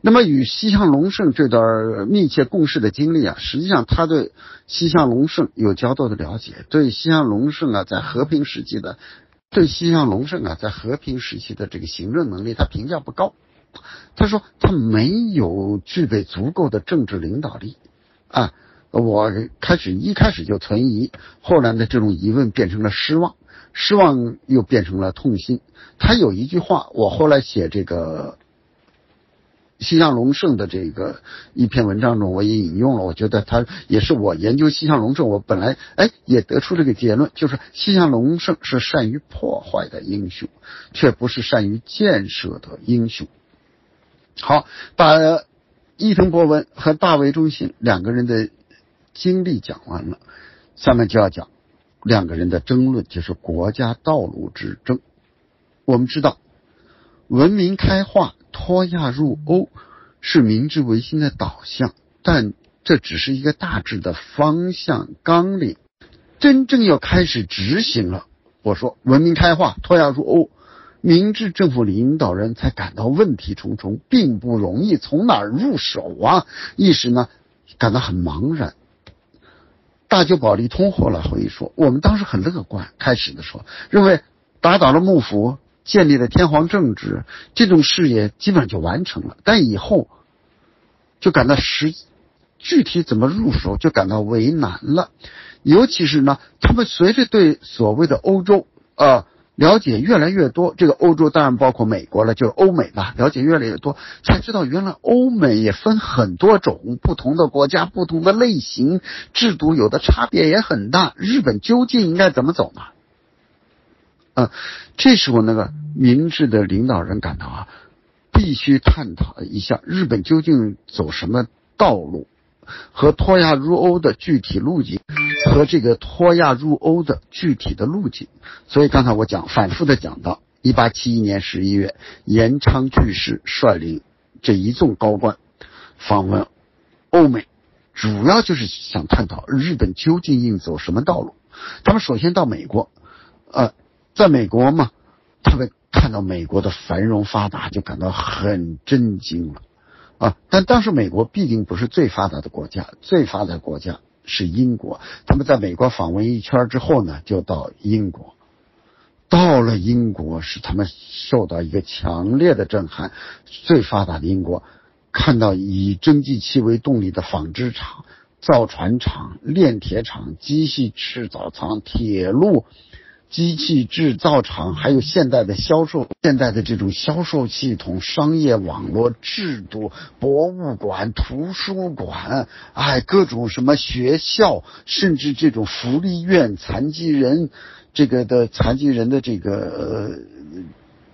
Speaker 1: 那么与西乡隆盛这段密切共事的经历啊，实际上他对西乡隆盛有较多的了解，对西乡隆盛啊，在和平时期的对西乡隆盛啊，在和平时期的这个行政能力，他评价不高。他说他没有具备足够的政治领导力啊！我开始一开始就存疑，后来的这种疑问变成了失望，失望又变成了痛心。他有一句话，我后来写这个西乡隆盛的这个一篇文章中，我也引用了。我觉得他也是我研究西乡隆盛，我本来哎也得出这个结论，就是西乡隆盛是善于破坏的英雄，却不是善于建设的英雄。好，把伊藤博文和大卫中信两个人的经历讲完了，下面就要讲两个人的争论，就是国家道路之争。我们知道，文明开化、脱亚入欧是明治维新的导向，但这只是一个大致的方向纲领，真正要开始执行了。我说，文明开化、脱亚入欧。明治政府领导人才感到问题重重，并不容易，从哪儿入手啊？一时呢，感到很茫然。大久保利通后来回忆说：“我们当时很乐观，开始的时候认为打倒了幕府，建立了天皇政治，这种事业基本上就完成了。但以后就感到实具体怎么入手，就感到为难了。尤其是呢，他们随着对所谓的欧洲啊。”了解越来越多，这个欧洲当然包括美国了，就是欧美吧。了解越来越多，才知道原来欧美也分很多种，不同的国家、不同的类型、制度，有的差别也很大。日本究竟应该怎么走呢？这时候那个明智的领导人感到啊，必须探讨一下日本究竟走什么道路。和脱亚入欧的具体路径，和这个脱亚入欧的具体的路径。所以刚才我讲反复的讲到，一八七一年十一月，延昌巨士率领这一众高官访问欧美，主要就是想探讨日本究竟应走什么道路。他们首先到美国，呃，在美国嘛，他们看到美国的繁荣发达，就感到很震惊了。啊！但当时美国毕竟不是最发达的国家，最发达国家是英国。他们在美国访问一圈之后呢，就到英国。到了英国，使他们受到一个强烈的震撼。最发达的英国，看到以蒸汽机为动力的纺织厂、造船厂、炼铁厂、机器制造厂、铁路。机器制造厂，还有现代的销售，现代的这种销售系统、商业网络制度、博物馆、图书馆，哎，各种什么学校，甚至这种福利院、残疾人这个的残疾人的这个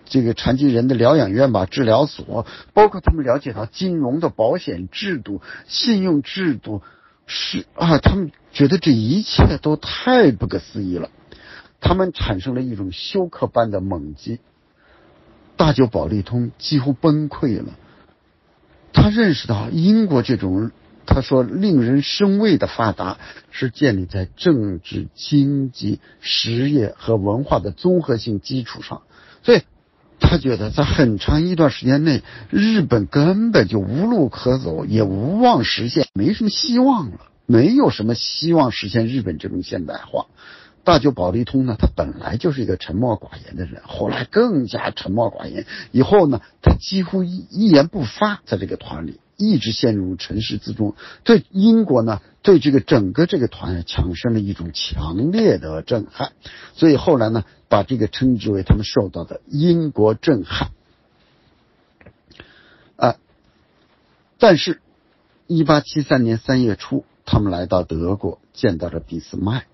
Speaker 1: 这个残疾人的疗养院吧、治疗所，包括他们了解到金融的保险制度、信用制度，是啊，他们觉得这一切都太不可思议了。他们产生了一种休克般的猛击，大久保利通几乎崩溃了。他认识到英国这种他说令人生畏的发达，是建立在政治、经济、实业和文化的综合性基础上，所以他觉得在很长一段时间内，日本根本就无路可走，也无望实现，没什么希望了，没有什么希望实现日本这种现代化。大久保利通呢，他本来就是一个沉默寡言的人，后来更加沉默寡言。以后呢，他几乎一一言不发，在这个团里一直陷入沉思之中。对英国呢，对这个整个这个团产生了一种强烈的震撼。所以后来呢，把这个称之为他们受到的英国震撼。啊，但是，一八七三年三月初，他们来到德国，见到了俾斯麦。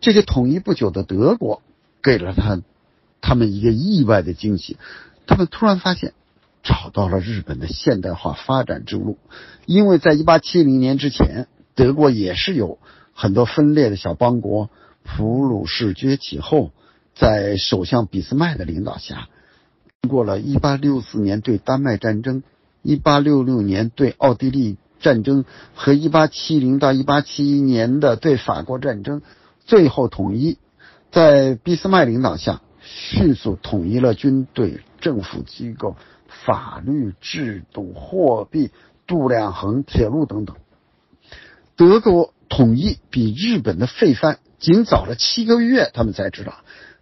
Speaker 1: 这个统一不久的德国，给了他他们一个意外的惊喜。他们突然发现，找到了日本的现代化发展之路。因为在一八七零年之前，德国也是有很多分裂的小邦国。普鲁士崛起后，在首相俾斯麦的领导下。经过了1864年对丹麦战争、1866年对奥地利战争和1870到1871年的对法国战争，最后统一，在俾斯麦领导下，迅速统一了军队、政府机构、法律制度、货币、度量衡、铁路等等。德国统一比日本的废藩仅早了七个月，他们才知道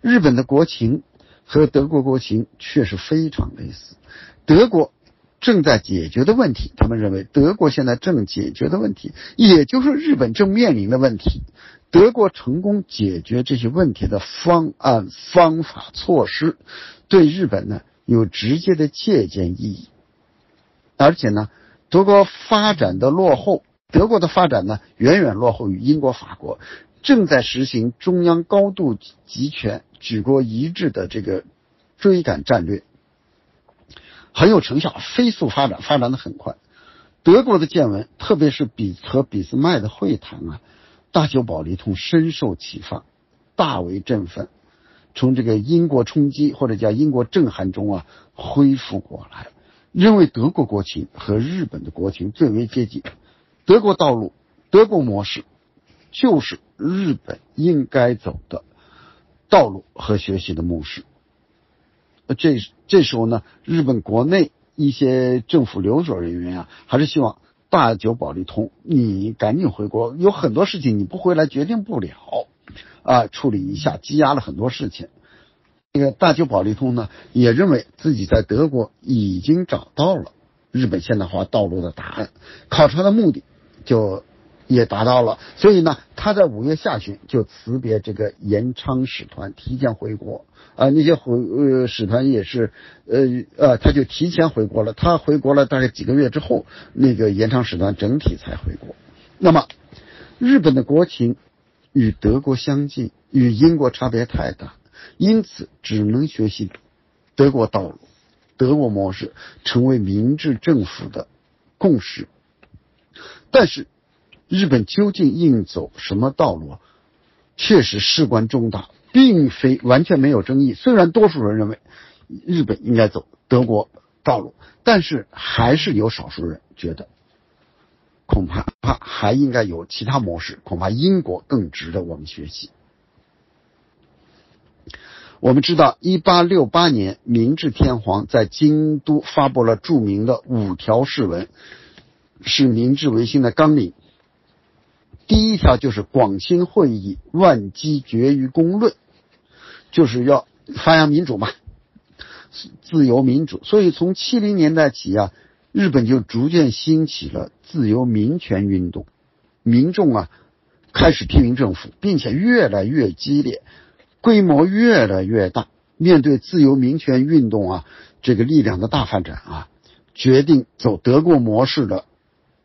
Speaker 1: 日本的国情。和德国国情确实非常类似。德国正在解决的问题，他们认为德国现在正解决的问题，也就是日本正面临的问题。德国成功解决这些问题的方案、方法、措施，对日本呢有直接的借鉴意义。而且呢，德国发展的落后，德国的发展呢远远落后于英国、法国，正在实行中央高度集权。举国一致的这个追赶战略很有成效，飞速发展，发展的很快。德国的见闻，特别是比和俾斯麦的会谈啊，大久保利通深受启发，大为振奋，从这个英国冲击或者叫英国震撼中啊恢复过来，认为德国国情和日本的国情最为接近，德国道路、德国模式就是日本应该走的。道路和学习的模式。这这时候呢，日本国内一些政府留守人员啊，还是希望大久保利通你赶紧回国，有很多事情你不回来决定不了啊，处理一下，积压了很多事情。这个大久保利通呢，也认为自己在德国已经找到了日本现代化道路的答案，考察的目的就。也达到了，所以呢，他在五月下旬就辞别这个延昌使团，提前回国啊。那些回呃使团也是呃呃，他就提前回国了。他回国了大概几个月之后，那个延昌使团整体才回国。那么，日本的国情与德国相近，与英国差别太大，因此只能学习德国道路、德国模式，成为明治政府的共识。但是。日本究竟应走什么道路？确实事关重大，并非完全没有争议。虽然多数人认为日本应该走德国道路，但是还是有少数人觉得恐怕怕还应该有其他模式，恐怕英国更值得我们学习。我们知道，一八六八年，明治天皇在京都发布了著名的五条誓文，是明治维新的纲领。第一条就是广兴会议，万机决于公论，就是要发扬民主嘛，自由民主。所以从七零年代起啊，日本就逐渐兴起了自由民权运动，民众啊开始批评政府，并且越来越激烈，规模越来越大。面对自由民权运动啊，这个力量的大发展啊，决定走德国模式的。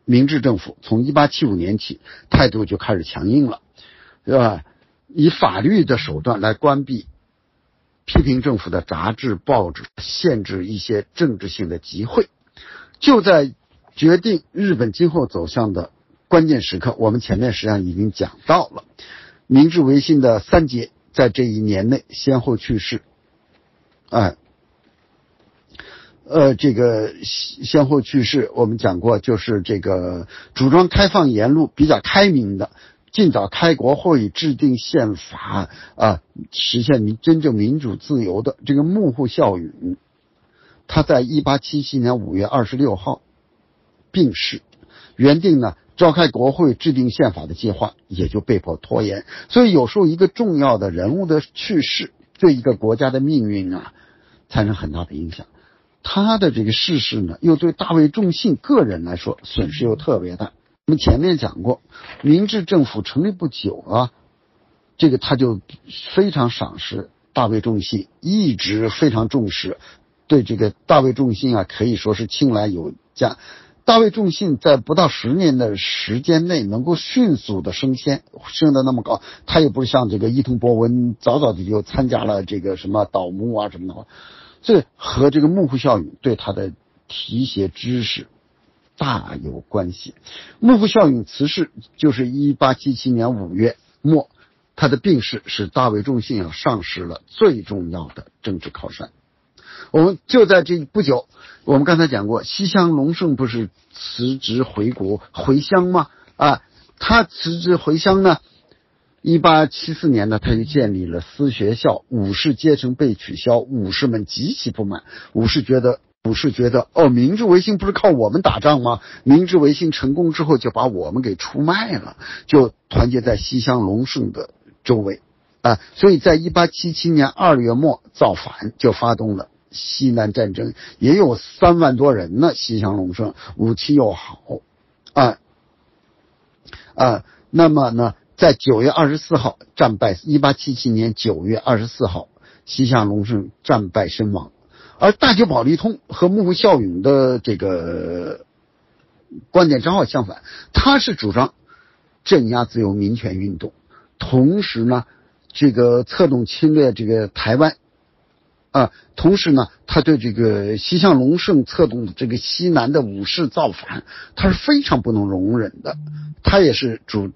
Speaker 1: 明治政府从一八七五年起态度就开始强硬了，是吧？以法律的手段来关闭批评政府的杂志、报纸，限制一些政治性的集会。就在决定日本今后走向的关键时刻，我们前面实际上已经讲到了，明治维新的三杰在这一年内先后去世，哎。呃，这个先后去世，我们讲过，就是这个主张开放言路、比较开明的，尽早开国会、制定宪法啊，实现民真正民主自由的这个幕户孝允，他在一八七七年五月二十六号病逝，原定呢召开国会制定宪法的计划也就被迫拖延。所以有时候一个重要的人物的去世，对一个国家的命运啊，产生很大的影响。他的这个逝世呢，又对大卫仲信个人来说损失又特别大。我们前面讲过，明治政府成立不久啊，这个他就非常赏识大卫仲信，一直非常重视，对这个大卫仲信啊可以说是青睐有加。大卫仲信在不到十年的时间内能够迅速的升迁，升得那么高，他也不是像这个伊藤博文早早的就参加了这个什么倒幕啊什么的话。这和这个幕府效应对他的提携知识大有关系。幕府效应辞世就是一八七七年五月末，他的病逝使大卫仲信啊丧失了最重要的政治靠山。我们就在这不久，我们刚才讲过，西乡隆盛不是辞职回国回乡吗？啊，他辞职回乡呢。一八七四年呢，他就建立了私学校，武士阶层被取消，武士们极其不满。武士觉得，武士觉得，哦，明治维新不是靠我们打仗吗？明治维新成功之后，就把我们给出卖了，就团结在西乡隆盛的周围，啊，所以在一八七七年二月末造反，就发动了西南战争，也有三万多人呢。西乡隆盛武器又好，啊啊，那么呢？在九月二十四号战败，一八七七年九月二十四号，西乡隆盛战败身亡。而大久保利通和幕府孝允的这个观点正好相反，他是主张镇压自由民权运动，同时呢，这个策动侵略这个台湾啊，同时呢，他对这个西乡隆盛策动的这个西南的武士造反，他是非常不能容忍的。他也是主。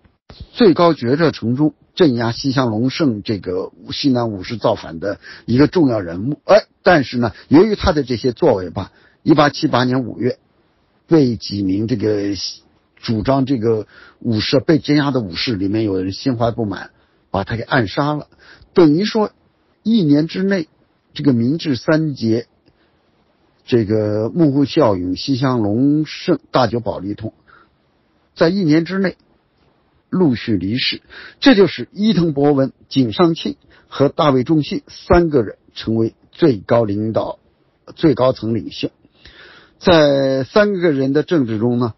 Speaker 1: 最高决策层中镇压西乡隆盛这个西南武士造反的一个重要人物，哎，但是呢，由于他的这些作为吧，一八七八年五月，被几名这个主张这个武士被镇压的武士里面有人心怀不满，把他给暗杀了。等于说，一年之内，这个明治三杰，这个幕府孝允、西乡隆盛、大久保利通，在一年之内。陆续离世，这就是伊藤博文、井上庆和大卫仲信三个人成为最高领导、最高层领袖。在三个人的政治中呢，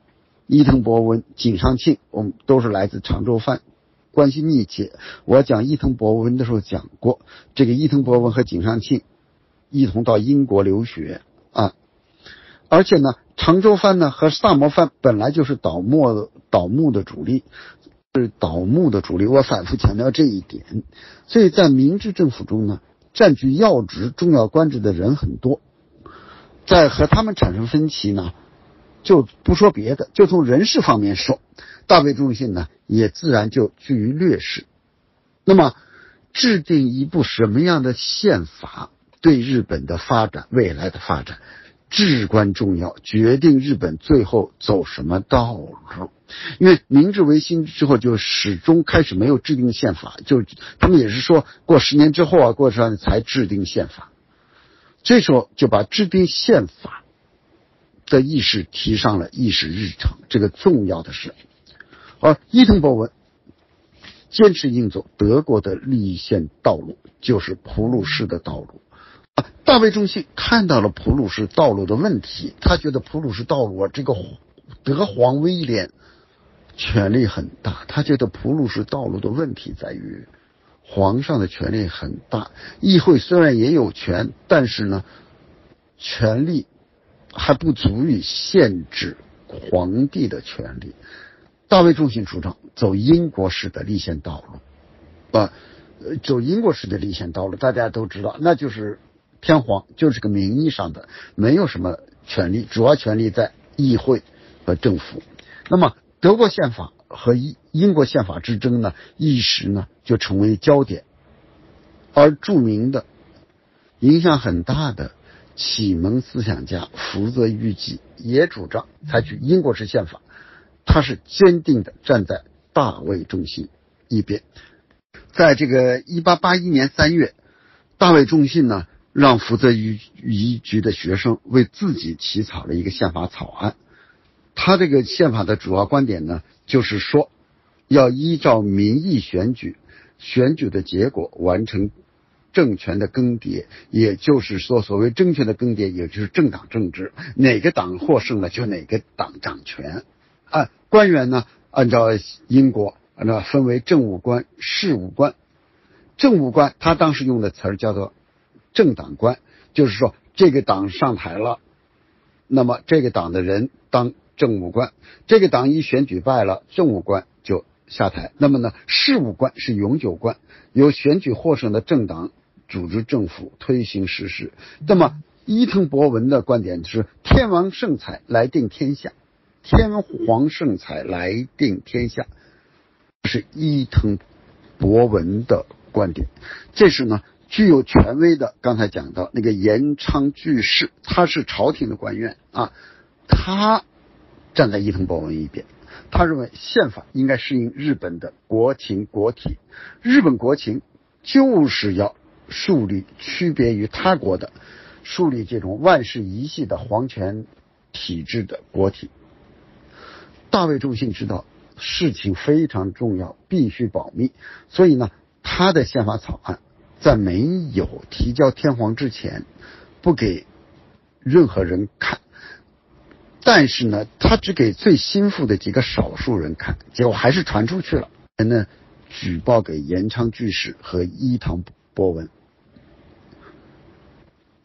Speaker 1: 伊藤博文、井上庆，我们都是来自长州藩，关系密切。我讲伊藤博文的时候讲过，这个伊藤博文和井上庆一同到英国留学啊，而且呢，长州藩呢和萨摩藩本来就是倒幕倒幕的主力。是倒幕的主力，我反复强调这一点。所以在明治政府中呢，占据要职、重要官职的人很多，在和他们产生分歧呢，就不说别的，就从人事方面说，大卫仲信呢也自然就居于劣势。那么，制定一部什么样的宪法，对日本的发展、未来的发展至关重要，决定日本最后走什么道路。因为明治维新之后就始终开始没有制定宪法，就他们也是说过十年之后啊，过上才制定宪法。这时候就把制定宪法的意识提上了议事日程，这个重要的事。而伊藤博文坚持硬走德国的立宪道路，就是普鲁士的道路。大卫中信看到了普鲁士道路的问题，他觉得普鲁士道路啊，这个德皇威廉。权力很大，他觉得普鲁士道路的问题在于，皇上的权力很大，议会虽然也有权，但是呢，权力还不足以限制皇帝的权力。大卫中心主张走英国式的立宪道路，啊，走英国式的立宪道路，大家都知道，那就是天皇就是个名义上的，没有什么权力，主要权力在议会和政府。那么。德国宪法和英英国宪法之争呢，一时呢就成为焦点。而著名的、影响很大的启蒙思想家福泽谕吉也主张采取英国式宪法，他是坚定的站在大卫中心一边。在这个一八八一年三月，大卫中信呢让福泽谕谕吉的学生为自己起草了一个宪法草案。他这个宪法的主要观点呢，就是说，要依照民意选举，选举的结果完成政权的更迭。也就是说，所谓政权的更迭，也就是政党政治，哪个党获胜了，就哪个党掌权。啊，官员呢，按照英国，按照分为政务官、事务官。政务官他当时用的词儿叫做政党官，就是说这个党上台了，那么这个党的人当政务官，这个党一选举败了，政务官就下台。那么呢，事务官是永久官，由选举获胜的政党组织政府推行实施。那么伊藤博文的观点是：天王圣才来定天下，天皇圣才来定天下，是伊藤博文的。观点，这是呢具有权威的。刚才讲到那个延昌居士，他是朝廷的官员啊，他站在伊藤博文一边，他认为宪法应该适应日本的国情国体，日本国情就是要树立区别于他国的，树立这种万世一系的皇权体制的国体。大卫中信知道事情非常重要，必须保密，所以呢。他的宪法草案在没有提交天皇之前，不给任何人看。但是呢，他只给最心腹的几个少数人看，结果还是传出去了。人呢，举报给延昌居士和伊藤博文。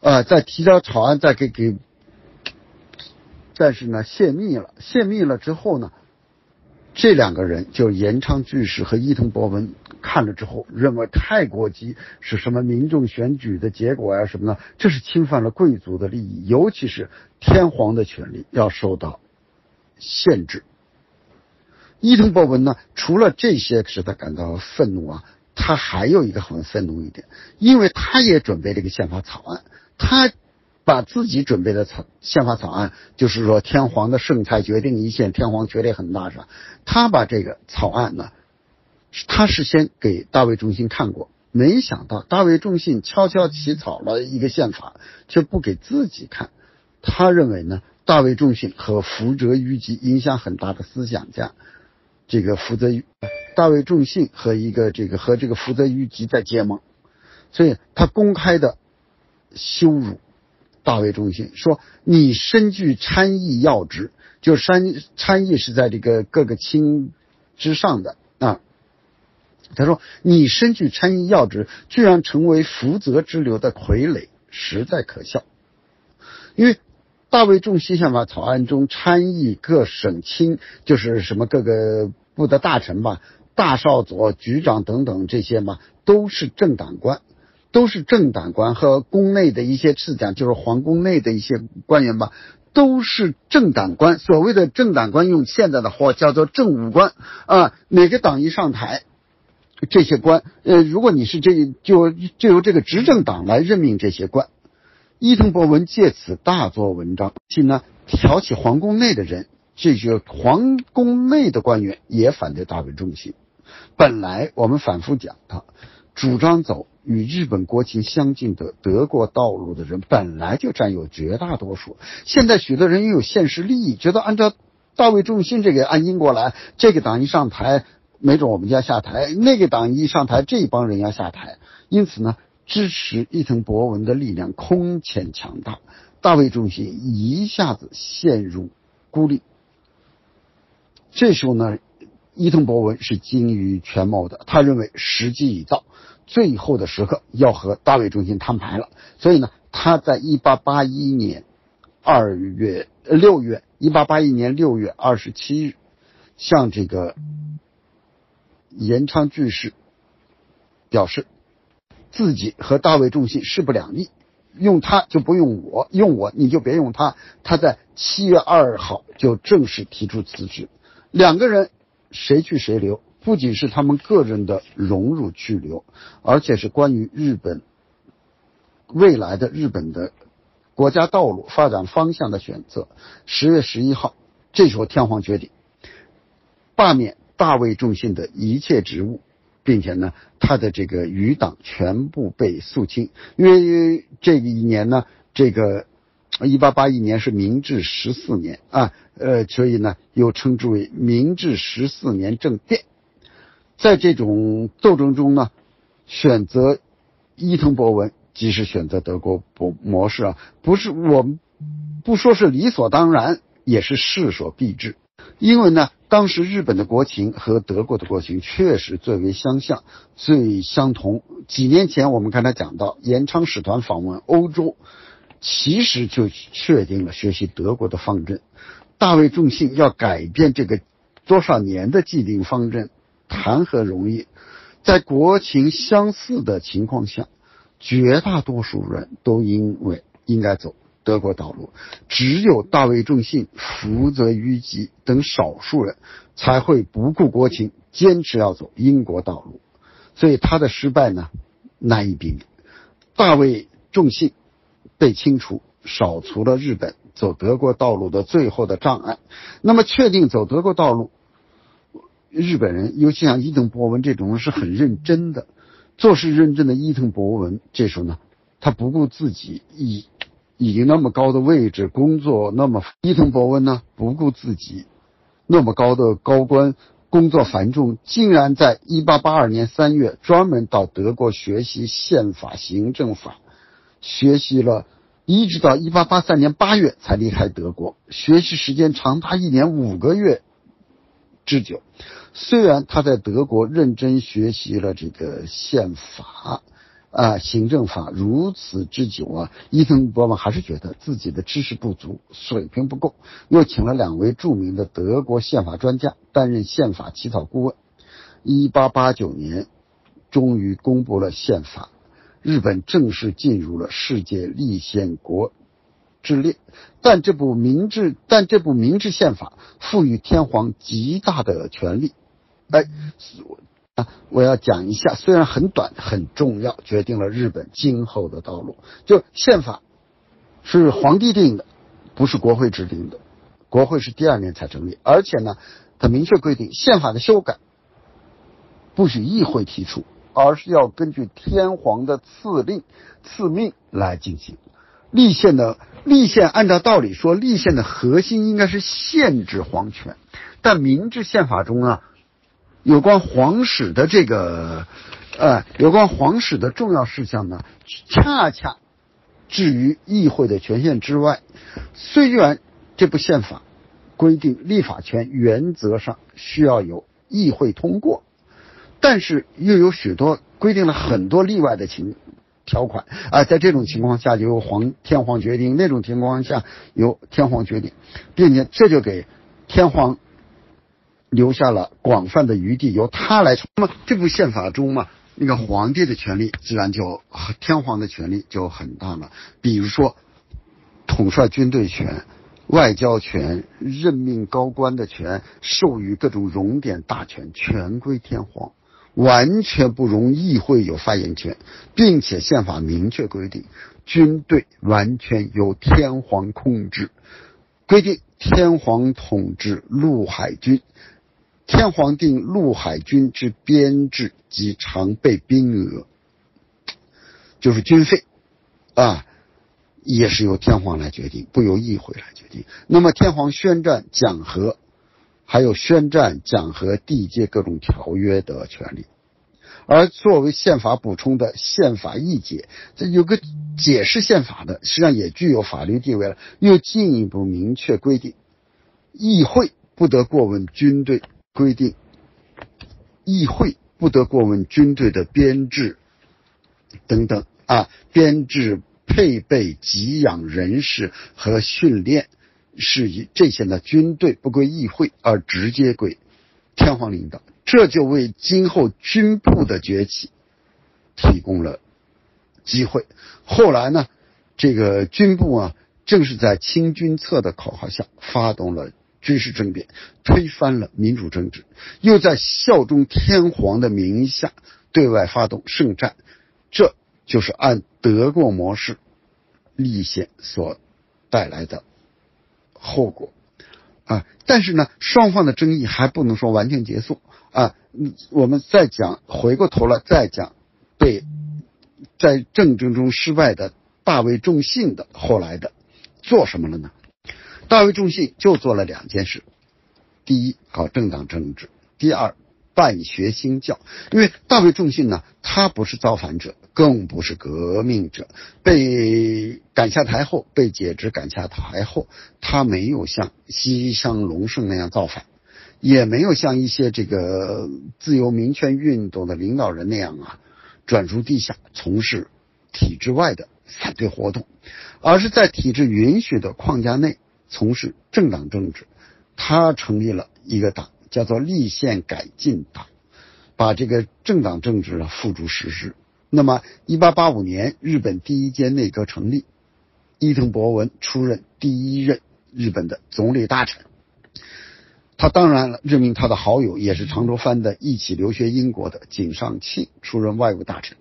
Speaker 1: 啊，在提交草案，再给给，但是呢，泄密了。泄密了之后呢，这两个人就延昌居士和伊藤博文。看了之后，认为太过激，是什么民众选举的结果呀？什么呢？这是侵犯了贵族的利益，尤其是天皇的权利要受到限制。伊藤博文呢，除了这些使他感到愤怒啊，他还有一个很愤怒一点，因为他也准备了一个宪法草案，他把自己准备的草宪法草案，就是说天皇的圣裁决定一切，天皇权力很大，是吧？他把这个草案呢。他是先给大卫中信看过，没想到大卫中信悄悄起草了一个宪法，却不给自己看。他认为呢，大卫中信和福泽谕吉影响很大的思想家，这个福泽大卫中信和一个这个和这个福泽谕吉在结盟，所以他公开的羞辱大卫中信，说你身具参议要职，就参参议是在这个各个卿之上的啊。他说：“你身具参议要职，居然成为福泽之流的傀儡，实在可笑。因为大卫重新宪法草案中，参议各省卿就是什么各个部的大臣吧，大少佐、局长等等这些嘛，都是政党官，都是政党官和宫内的一些次长，就是皇宫内的一些官员吧，都是政党官。所谓的政党官，用现在的话叫做政务官啊。哪个党一上台？”这些官，呃，如果你是这就就由这个执政党来任命这些官，伊藤博文借此大做文章，竟呢挑起皇宫内的人，这些皇宫内的官员也反对大卫中心。本来我们反复讲他，主张走与日本国情相近的德国道路的人，本来就占有绝大多数。现在许多人又有现实利益，觉得按照大卫中心这个按英国来，这个党一上台。没准我们家下台，那个党一上台，这帮人要下台。因此呢，支持伊藤博文的力量空前强大，大卫中心一下子陷入孤立。这时候呢，伊藤博文是精于权谋的，他认为时机已到，最后的时刻要和大卫中心摊牌了。所以呢，他在一八八一年二月六月，一八八一年六月二十七日，向这个。延昌居士表示，自己和大卫重信势不两立，用他就不用我，用我你就别用他。他在七月二号就正式提出辞职。两个人谁去谁留，不仅是他们个人的荣辱去留，而且是关于日本未来的日本的国家道路发展方向的选择。十月十一号，这时候天皇决定罢免。大卫重信的一切职务，并且呢，他的这个余党全部被肃清。因为这个一年呢，这个一八八一年是明治十四年啊，呃，所以呢又称之为明治十四年政变。在这种斗争中呢，选择伊藤博文，即是选择德国模模式啊，不是我们不说是理所当然，也是势所必至。因为呢，当时日本的国情和德国的国情确实最为相像、最相同。几年前我们刚才讲到，延昌使团访问欧洲，其实就确定了学习德国的方针。大卫重信要改变这个多少年的既定方针，谈何容易？在国情相似的情况下，绝大多数人都因为应该走。德国道路，只有大卫仲信、福泽谕吉等少数人才会不顾国情，坚持要走英国道路。所以他的失败呢，难以避免。大卫仲信被清除，扫除了日本走德国道路的最后的障碍。那么，确定走德国道路，日本人，尤其像伊藤博文这种人是很认真的，做事认真的伊藤博文，这时候呢，他不顾自己以。已经那么高的位置，工作那么伊藤博文呢，不顾自己那么高的高官，工作繁重，竟然在1882年3月专门到德国学习宪法、行政法，学习了，一直到1883年8月才离开德国，学习时间长达一年五个月之久。虽然他在德国认真学习了这个宪法。啊，行政法如此之久啊，伊藤博文还是觉得自己的知识不足，水平不够，又请了两位著名的德国宪法专家担任宪法起草顾问。一八八九年，终于公布了宪法，日本正式进入了世界立宪国之列。但这部明治，但这部明治宪法赋予天皇极大的权力，哎。啊，我要讲一下，虽然很短，很重要，决定了日本今后的道路。就宪法是皇帝定的，不是国会制定的，国会是第二年才成立。而且呢，它明确规定，宪法的修改不许议会提出，而是要根据天皇的赐令、赐命来进行。立宪的立宪，按照道理说，立宪的核心应该是限制皇权，但明治宪法中啊。有关皇室的这个，呃，有关皇室的重要事项呢，恰恰置于议会的权限之外。虽然这部宪法规定立法权原则上需要由议会通过，但是又有许多规定了很多例外的情条款啊，在这种情况下就由皇天皇决定，那种情况下由天皇决定，并且这就给天皇。留下了广泛的余地，由他来。那么这部宪法中嘛，那个皇帝的权利自然就天皇的权利就很大了。比如说，统帅军队权、外交权、任命高官的权、授予各种荣典大权，全归天皇，完全不容议会有发言权，并且宪法明确规定，军队完全由天皇控制，规定天皇统治陆海军。天皇定陆海军之编制及常备兵额，就是军费啊，也是由天皇来决定，不由议会来决定。那么，天皇宣战讲和，还有宣战讲和缔结各种条约的权利。而作为宪法补充的宪法议解，这有个解释宪法的，实际上也具有法律地位了。又进一步明确规定，议会不得过问军队。规定，议会不得过问军队的编制等等啊，编制、配备、给养人士和训练是以这些呢，军队不归议会，而直接归天皇领导，这就为今后军部的崛起提供了机会。后来呢，这个军部啊，正是在清君侧的口号下发动了。军事政变推翻了民主政治，又在效忠天皇的名义下对外发动圣战，这就是按德国模式立宪所带来的后果啊！但是呢，双方的争议还不能说完全结束啊！我们再讲，回过头来再讲被在政争中失败的大卫仲信的后来的做什么了呢？大卫重信就做了两件事：第一，搞政党政治；第二，办学兴教。因为大卫重信呢，他不是造反者，更不是革命者，被赶下台后，被解职赶下台后，他没有像西乡隆盛那样造反，也没有像一些这个自由民权运动的领导人那样啊，转入地下从事体制外的反对活动，而是在体制允许的框架内。从事政党政治，他成立了一个党，叫做立宪改进党，把这个政党政治呢付诸实施。那么，一八八五年，日本第一届内阁成立，伊藤博文出任第一任日本的总理大臣。他当然了，任命他的好友，也是长州藩的一起留学英国的井上庆出任外务大臣。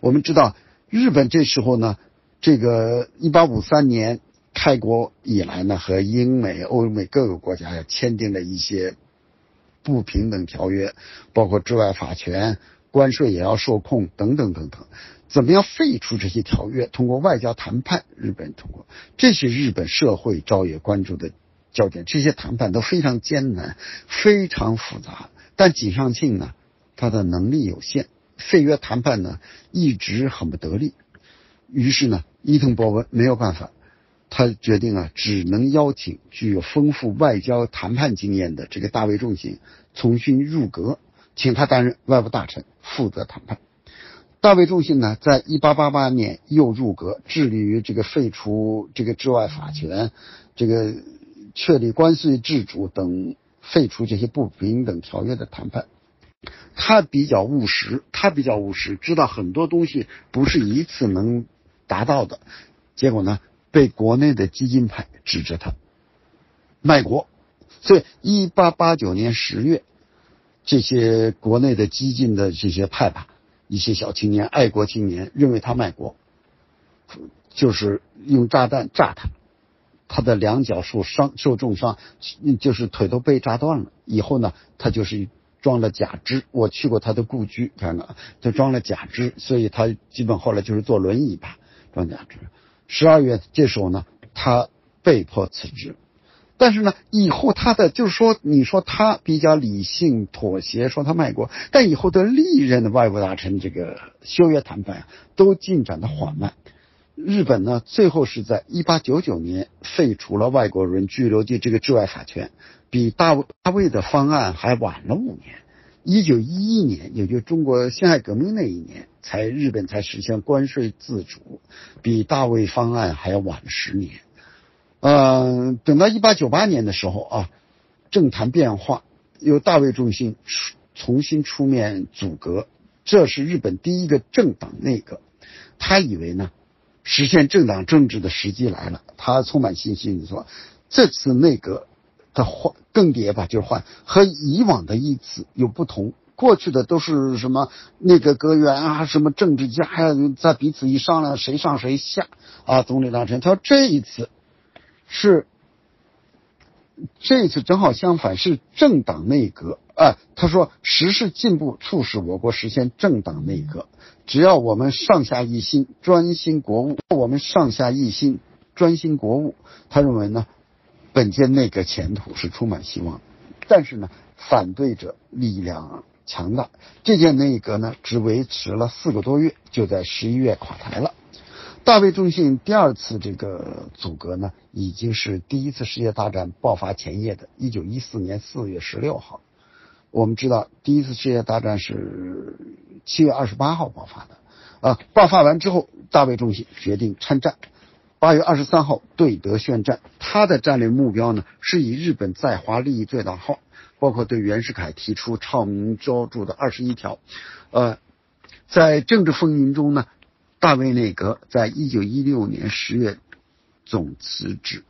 Speaker 1: 我们知道，日本这时候呢，这个一八五三年。开国以来呢，和英美、欧美各个国家呀签订了一些不平等条约，包括治外法权、关税也要受控等等等等。怎么样废除这些条约？通过外交谈判，日本通过这些日本社会朝野关注的焦点。这些谈判都非常艰难，非常复杂。但井上庆呢，他的能力有限，废约谈判呢一直很不得力。于是呢，伊藤博文没有办法。他决定啊，只能邀请具有丰富外交谈判经验的这个大卫仲信重新入阁，请他担任外务大臣，负责谈判。大卫仲信呢，在一八八八年又入阁，致力于这个废除这个治外法权，这个确立关税制主等，废除这些不平等条约的谈判。他比较务实，他比较务实，知道很多东西不是一次能达到的。结果呢？被国内的激进派指着他卖国，所以一八八九年十月，这些国内的激进的这些派吧，一些小青年、爱国青年认为他卖国，就是用炸弹炸他，他的两脚受伤、受重伤，就是腿都被炸断了。以后呢，他就是装了假肢。我去过他的故居，看看，他装了假肢，所以他基本后来就是坐轮椅吧，装假肢。十二月这时候呢，他被迫辞职，但是呢，以后他的就是说，你说他比较理性妥协，说他卖国，但以后的历任的外务大臣这个修约谈判啊，都进展的缓慢。日本呢，最后是在一八九九年废除了外国人居留地这个治外法权，比大大卫的方案还晚了五年。一九一一年，也就中国辛亥革命那一年。才日本才实现关税自主，比大卫方案还要晚十年。嗯，等到一八九八年的时候啊，政坛变化，由大卫中心重新出面阻隔，这是日本第一个政党内阁。他以为呢，实现政党政治的时机来了，他充满信心地说，这次内阁的换更迭吧，就是换和以往的一次有不同。过去的都是什么那个阁员啊，什么政治家呀，在彼此一商量，谁上谁下啊。总理大臣，他说这一次是这一次正好相反，是政党内阁啊。他说时势进步促使我国实现政党内阁，只要我们上下一心，专心国务，我们上下一心，专心国务，他认为呢，本届内阁前途是充满希望。但是呢，反对者力量。强大，这件内阁呢，只维持了四个多月，就在十一月垮台了。大卫中信第二次这个阻隔呢，已经是第一次世界大战爆发前夜的一九一四年四月十六号。我们知道，第一次世界大战是七月二十八号爆发的。啊，爆发完之后，大卫中信决定参战。八月二十三号对德宣战，他的战略目标呢，是以日本在华利益最大化。包括对袁世凯提出倡明招著的二十一条，呃，在政治风云中呢，大卫内阁在一九一六年十月总辞职。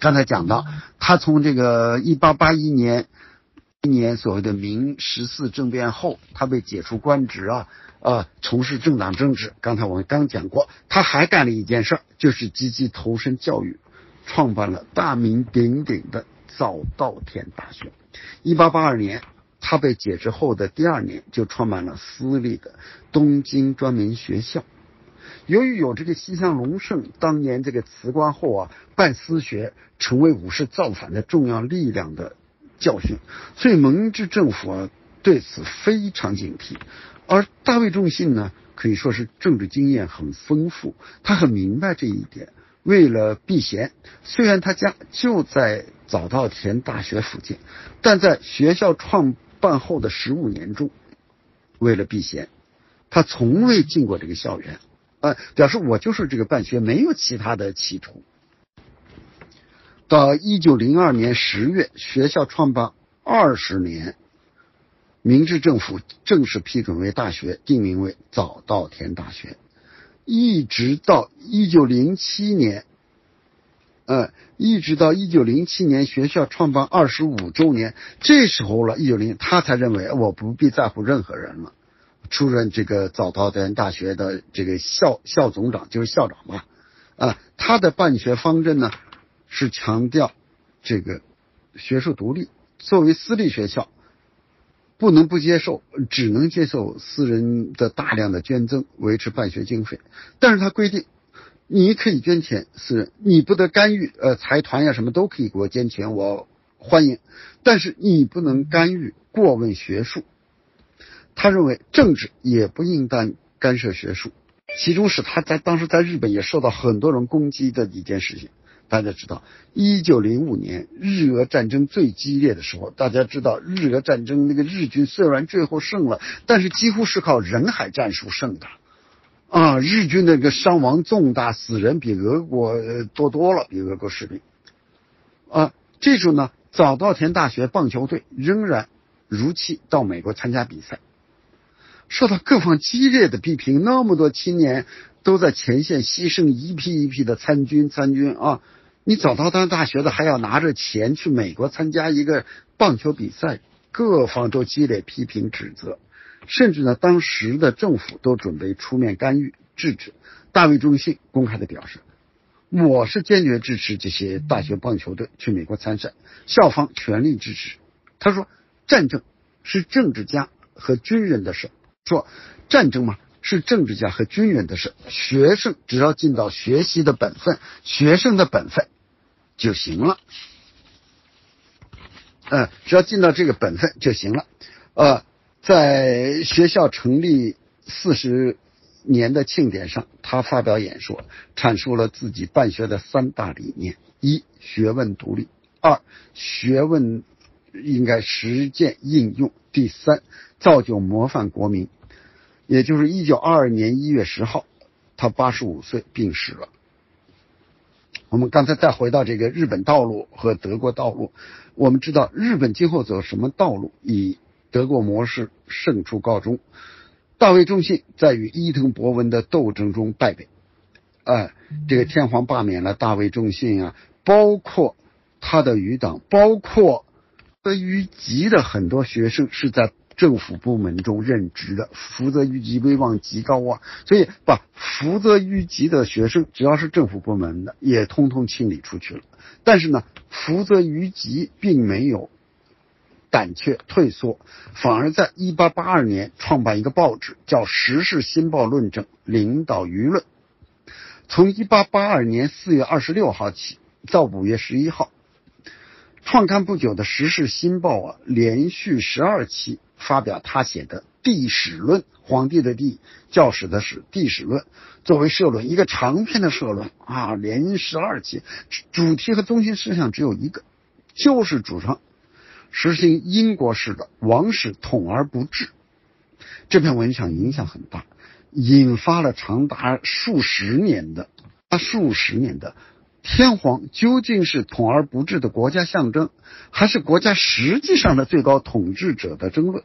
Speaker 1: 刚才讲到，他从这个一八八一年一年所谓的明十四政变后，他被解除官职啊，呃，从事政党政治。刚才我们刚讲过，他还干了一件事儿，就是积极投身教育，创办了大名鼎鼎的。早稻田大学。一八八二年，他被解职后的第二年，就创办了私立的东京专门学校。由于有这个西乡隆盛当年这个辞官后啊，办私学成为武士造反的重要力量的教训，所以蒙治政府啊对此非常警惕。而大卫仲信呢，可以说是政治经验很丰富，他很明白这一点。为了避嫌，虽然他家就在早稻田大学附近，但在学校创办后的十五年中，为了避嫌，他从未进过这个校园，啊，表示我就是这个办学，没有其他的企图。到一九零二年十月，学校创办二十年，明治政府正式批准为大学，定名为早稻田大学。一直到一九零七年，呃，一直到一九零七年学校创办二十五周年，这时候了，一九零他才认为我不必在乎任何人了，出任这个早稻田大学的这个校校总长，就是校长吧，啊，他的办学方针呢是强调这个学术独立，作为私立学校。不能不接受，只能接受私人的大量的捐赠维持办学经费。但是他规定，你可以捐钱，私人你不得干预。呃，财团呀什么都可以给我捐钱，我欢迎。但是你不能干预过问学术。他认为政治也不应当干涉学术。其中是他在当时在日本也受到很多人攻击的一件事情。大家知道，一九零五年日俄战争最激烈的时候，大家知道日俄战争那个日军虽然最后胜了，但是几乎是靠人海战术胜的，啊，日军那个伤亡重大，死人比俄国多多了，比俄国士兵，啊，这时候呢，早稻田大学棒球队仍然如期到美国参加比赛，受到各方激烈的批评，那么多青年都在前线牺牲一批一批的参军参军啊。你早稻田大学的还要拿着钱去美国参加一个棒球比赛，各方都激烈批评指责，甚至呢，当时的政府都准备出面干预制止。大卫中信公开的表示：“我是坚决支持这些大学棒球队去美国参赛，校方全力支持。”他说：“战争是政治家和军人的事，说战争嘛。”是政治家和军人的事，学生只要尽到学习的本分，学生的本分。就行了，嗯，只要尽到这个本分就行了。呃，在学校成立四十年的庆典上，他发表演说，阐述了自己办学的三大理念：一、学问独立；二、学问应该实践应用；第三，造就模范国民。也就是一九二二年一月十号，他八十五岁病逝了。我们刚才再回到这个日本道路和德国道路，我们知道日本今后走什么道路，以德国模式胜出告终。大卫中信在与伊藤博文的斗争中败北，哎，这个天皇罢免了大卫中信啊，包括他的余党，包括于吉的很多学生是在。政府部门中任职的福泽谕吉威望极高啊，所以把福泽谕吉的学生只要是政府部门的也通通清理出去了。但是呢，福泽谕吉并没有胆怯退缩，反而在1882年创办一个报纸，叫《时事新报论证》，领导舆论。从1882年4月26号起到5月11号，创刊不久的《时事新报》啊，连续十二期。发表他写的《帝史论》，皇帝的帝，教史的史，《帝史论》作为社论，一个长篇的社论啊，连十二期，主题和中心思想只有一个，就是主张实行英国式的王室统而不治。这篇文章影响很大，引发了长达数十年的啊数十年的。天皇究竟是统而不治的国家象征，还是国家实际上的最高统治者的争论？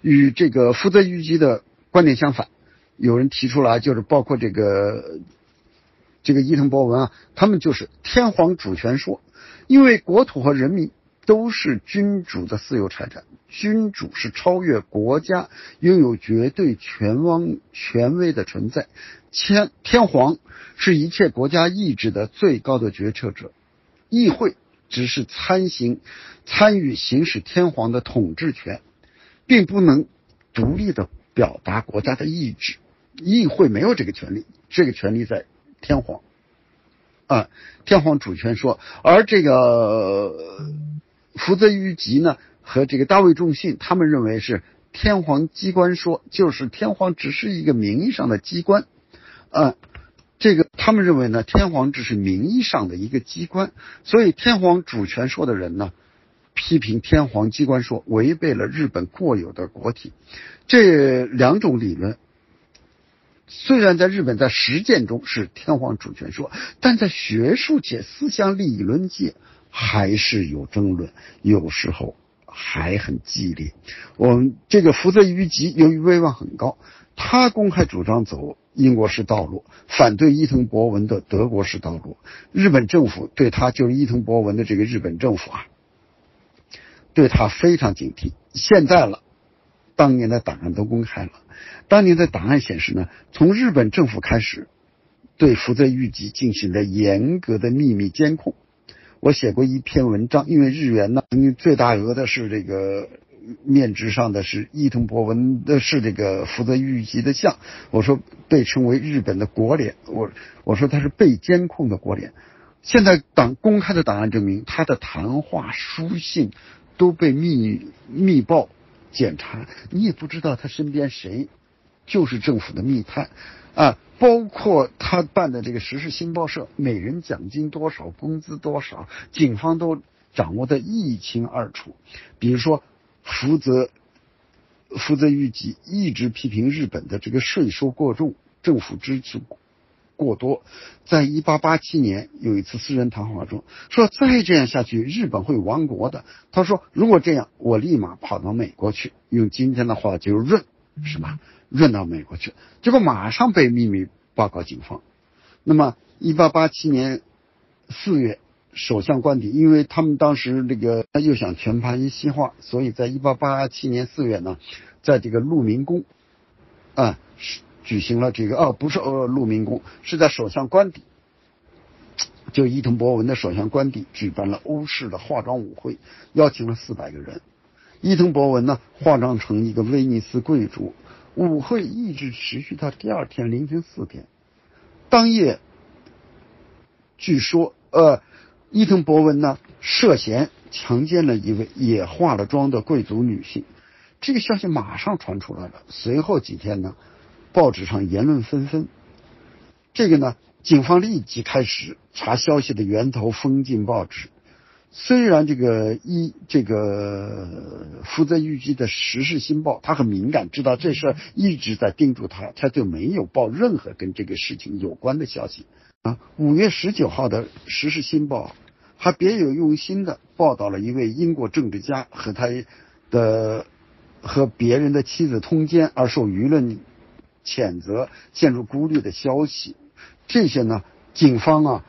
Speaker 1: 与这个福泽谕吉的观点相反，有人提出来，就是包括这个这个伊藤博文啊，他们就是天皇主权说，因为国土和人民都是君主的私有财产，君主是超越国家，拥有绝对权王权威的存在。天天皇是一切国家意志的最高的决策者，议会只是参行参与行使天皇的统治权，并不能独立的表达国家的意志。议会没有这个权利，这个权利在天皇啊，天皇主权说，而这个福泽谕吉呢和这个大卫仲信，他们认为是天皇机关说，就是天皇只是一个名义上的机关啊。这个他们认为呢，天皇只是名义上的一个机关，所以天皇主权说的人呢，批评天皇机关说违背了日本固有的国体。这两种理论虽然在日本在实践中是天皇主权说，但在学术界、思想理论界还是有争论，有时候还很激烈。我们这个福泽谕吉由于威望很高，他公开主张走。英国式道路，反对伊藤博文的德国式道路。日本政府对他，就是伊藤博文的这个日本政府啊，对他非常警惕。现在了，当年的档案都公开了。当年的档案显示呢，从日本政府开始，对福泽谕吉进行了严格的秘密监控。我写过一篇文章，因为日元呢曾经，最大额的是这个。面值上的是伊藤博文的是这个福泽谕吉的像，我说被称为日本的国脸，我我说他是被监控的国脸。现在档公开的档案证明，他的谈话书信都被密密报检查，你也不知道他身边谁就是政府的密探啊，包括他办的这个时事新报社，每人奖金多少，工资多少，警方都掌握的一清二楚。比如说。福泽福泽谕吉一直批评日本的这个税收过重，政府支出过多。在一八八七年有一次私人谈话中说：“再这样下去，日本会亡国的。”他说：“如果这样，我立马跑到美国去。”用今天的话就润，是吧？润到美国去，结果马上被秘密报告警方。那么一八八七年四月。首相官邸，因为他们当时这个又想全盘西化，所以在一八八七年四月呢，在这个鹿鸣宫啊举行了这个哦，不是呃鹿鸣宫，是在首相官邸，就伊藤博文的首相官邸举办了欧式的化妆舞会，邀请了四百个人。伊藤博文呢化妆成一个威尼斯贵族，舞会一直持续到第二天凌晨四点。当夜，据说呃。伊藤博文呢涉嫌强奸了一位也化了妆的贵族女性，这个消息马上传出来了。随后几天呢，报纸上言论纷纷。这个呢，警方立即开始查消息的源头，封禁报纸。虽然这个一这个福泽谕吉的《时事新报》，他很敏感，知道这事一直在盯住他，他就没有报任何跟这个事情有关的消息。啊，五月十九号的《时事新报》还别有用心的报道了一位英国政治家和他的和别人的妻子通奸而受舆论谴责、陷入孤立的消息。这些呢，警方啊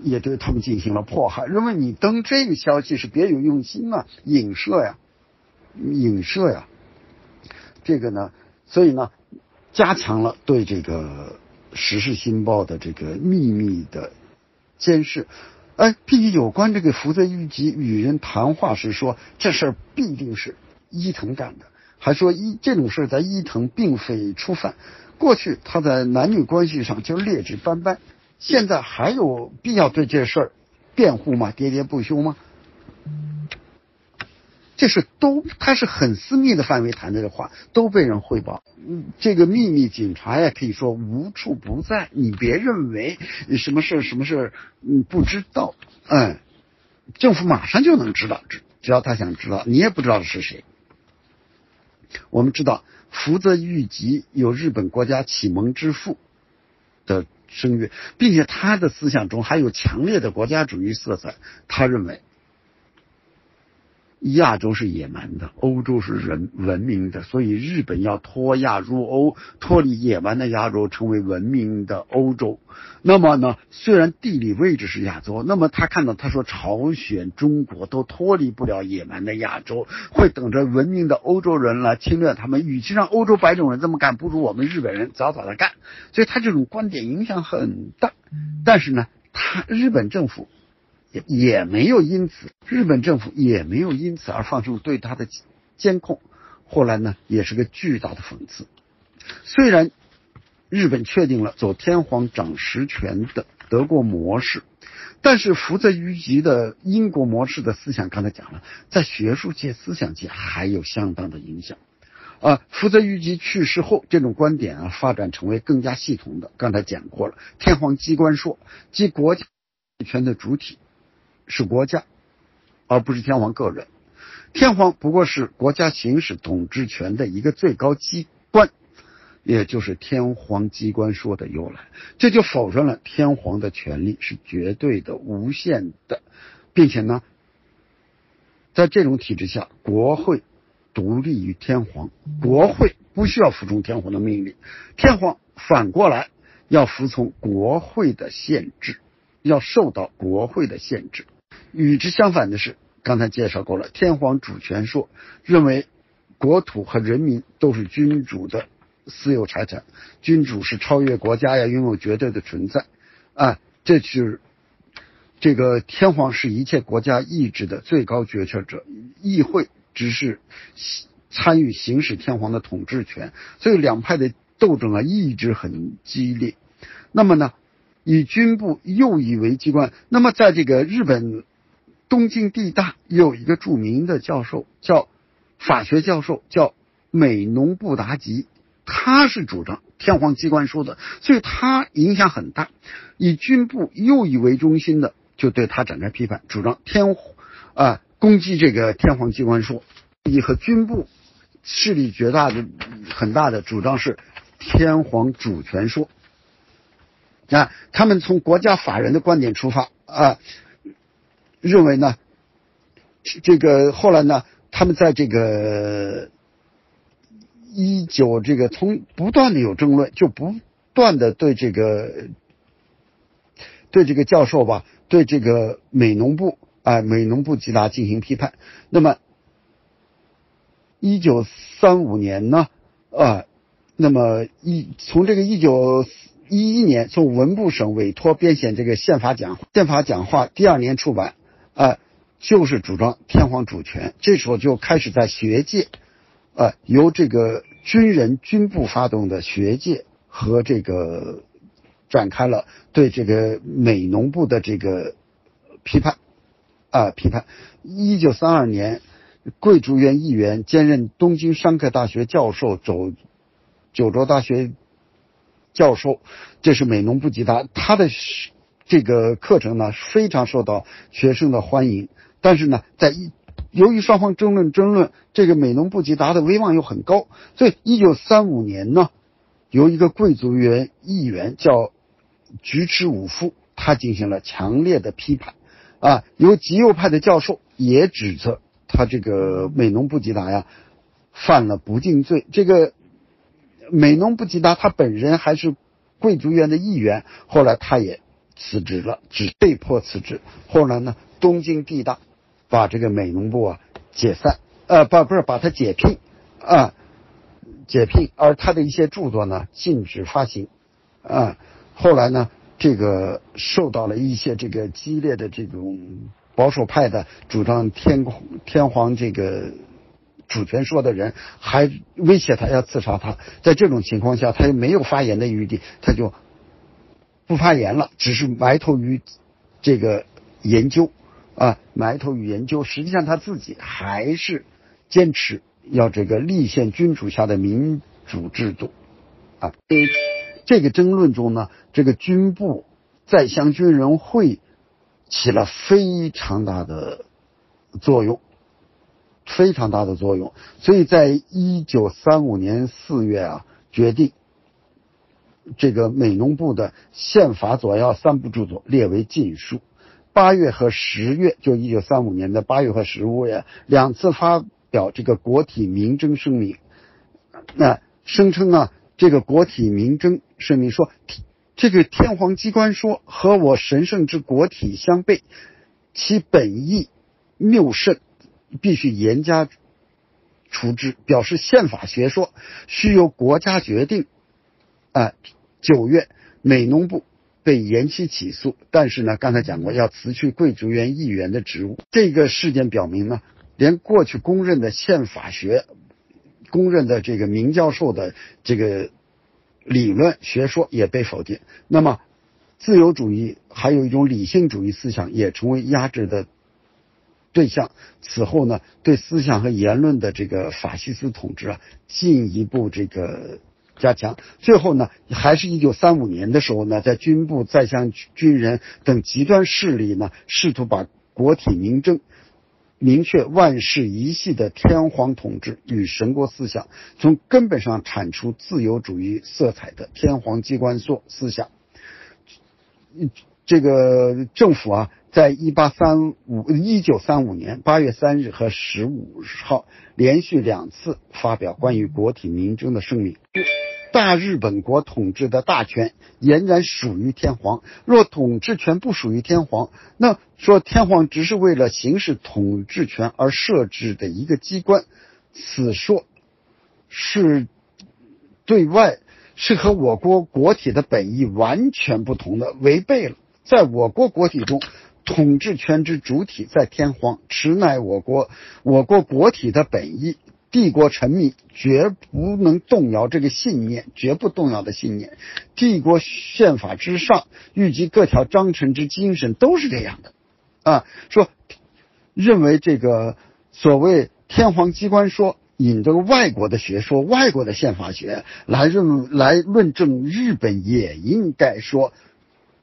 Speaker 1: 也对他们进行了迫害，认为你登这个消息是别有用心啊，影射呀，影射呀。这个呢，所以呢，加强了对这个。《时事新报》的这个秘密的监视，哎，并且有关这个福泽谕吉与人谈话时说，这事儿必定是伊藤干的，还说伊这种事在伊藤并非初犯，过去他在男女关系上就劣质斑斑，现在还有必要对这事儿辩护吗？喋喋不休吗？这是都，他是很私密的范围谈的话，都被人汇报。嗯，这个秘密警察呀，可以说无处不在。你别认为什么事什么事你不知道，嗯，政府马上就能知道，只只要他想知道，你也不知道是谁。我们知道福泽谕吉有日本国家启蒙之父的声誉，并且他的思想中还有强烈的国家主义色彩。他认为。亚洲是野蛮的，欧洲是人文明的，所以日本要脱亚入欧，脱离野蛮的亚洲，成为文明的欧洲。那么呢，虽然地理位置是亚洲，那么他看到他说朝鲜、中国都脱离不了野蛮的亚洲，会等着文明的欧洲人来侵略他们。与其让欧洲白种人这么干，不如我们日本人早早的干。所以他这种观点影响很大。但是呢，他日本政府。也没有因此，日本政府也没有因此而放松对他的监控。后来呢，也是个巨大的讽刺。虽然日本确定了走天皇掌实权的德国模式。但是福泽谕吉的英国模式的思想，刚才讲了，在学术界、思想界还有相当的影响。啊，福泽谕吉去世后，这种观点啊发展成为更加系统的。刚才讲过了，天皇机关说，即国家权的主体是国家，而不是天皇个人。天皇不过是国家行使统治权的一个最高机关。也就是天皇机关说的由来，这就否认了天皇的权力是绝对的、无限的，并且呢，在这种体制下，国会独立于天皇，国会不需要服从天皇的命令，天皇反过来要服从国会的限制，要受到国会的限制。与之相反的是，刚才介绍过了，天皇主权说认为国土和人民都是君主的。私有财产，君主是超越国家呀，拥有绝对的存在啊！这是这个天皇是一切国家意志的最高决策者，议会只是参与行使天皇的统治权，所以两派的斗争啊一直很激烈。那么呢，以军部右翼为机关，那么在这个日本东京地大有一个著名的教授，叫法学教授，叫美浓布达吉。他是主张天皇机关说的，所以他影响很大。以军部右翼为中心的，就对他展开批判，主张天皇啊攻击这个天皇机关说。以和军部势力绝大的很大的主张是天皇主权说。啊，他们从国家法人的观点出发啊，认为呢，这个后来呢，他们在这个。一九这个从不断的有争论，就不断的对这个对这个教授吧，对这个美农部啊美农部吉达进行批判。那么一九三五年呢啊，那么一从这个一九一一年从文部省委托编写这个宪法讲宪法讲话，第二年出版啊，就是主张天皇主权。这时候就开始在学界。啊，由这个军人军部发动的学界和这个展开了对这个美农部的这个批判啊批判。一九三二年，贵族院议员兼任东京商科大学教授，走九州大学教授，这是美农布吉他，他的这个课程呢非常受到学生的欢迎，但是呢，在一。由于双方争论争论，这个美农布吉达的威望又很高，所以一九三五年呢，由一个贵族员议员叫菊池武夫，他进行了强烈的批判，啊，由极右派的教授也指责他这个美农布吉达呀犯了不敬罪。这个美浓布吉达他本人还是贵族院的议员，后来他也辞职了，只被迫辞职。后来呢，东京地大。把这个美农部啊解散，呃，不不是把他解聘啊，解聘，而他的一些著作呢禁止发行啊。后来呢，这个受到了一些这个激烈的这种保守派的主张天天皇这个主权说的人，还威胁他要刺杀他。在这种情况下，他又没有发言的余地，他就不发言了，只是埋头于这个研究。啊，埋头于研究，实际上他自己还是坚持要这个立宪君主下的民主制度。啊，这个争论中呢，这个军部在湘军人会起了非常大的作用，非常大的作用。所以在一九三五年四月啊，决定这个美农部的宪法左要三部著作列为禁书。八月和十月，就一九三五年的八月和十五月，两次发表这个国体明争声明。那声称啊，这个国体明争声明说，这个天皇机关说和我神圣之国体相悖，其本意谬甚，必须严加处置。表示宪法学说需由国家决定。啊，九月美农部。被延期起诉，但是呢，刚才讲过要辞去贵族院议员的职务。这个事件表明呢，连过去公认的宪法学、公认的这个名教授的这个理论学说也被否定。那么，自由主义还有一种理性主义思想也成为压制的对象。此后呢，对思想和言论的这个法西斯统治啊，进一步这个加强。最后呢，还是一九三五年的时候呢，在军部、在向军人等极端势力呢，试图把国体民政。明确万世一系的天皇统治与神国思想，从根本上铲除自由主义色彩的天皇机关所思想。这个政府啊，在一八三五一九三五年八月三日和十五号连续两次发表关于国体民政的声明。大日本国统治的大权俨然属于天皇。若统治权不属于天皇，那说天皇只是为了行使统治权而设置的一个机关，此说是对外是和我国国体的本意完全不同的，违背了在我国国体中统治权之主体在天皇，此乃我国我国国体的本意。帝国臣民绝不能动摇这个信念，绝不动摇的信念。帝国宪法之上，预及各条章程之精神都是这样的，啊，说认为这个所谓天皇机关说，引这个外国的学说、外国的宪法学来认来论证日本也应该说，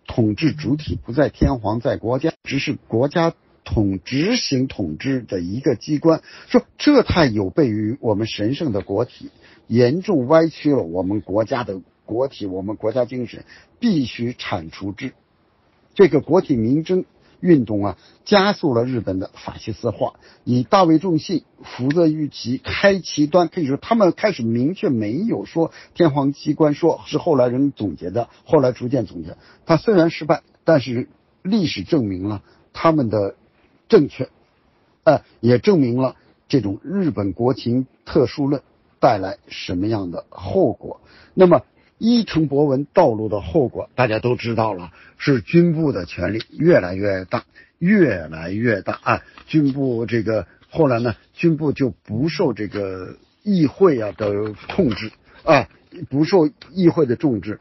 Speaker 1: 统治主体不在天皇，在国家，只是国家。统执行统治的一个机关，说这太有悖于我们神圣的国体，严重歪曲了我们国家的国体，我们国家精神必须铲除之。这个国体民争运动啊，加速了日本的法西斯化，以大卫重信、福泽谕吉开其端，可以说他们开始明确没有说天皇机关说是后来人总结的，后来逐渐总结。他虽然失败，但是历史证明了他们的。正确，呃，也证明了这种日本国情特殊论带来什么样的后果。那么伊藤博文道路的后果，大家都知道了，是军部的权力越来越大，越来越大啊！军部这个后来呢，军部就不受这个议会啊的控制啊，不受议会的重视。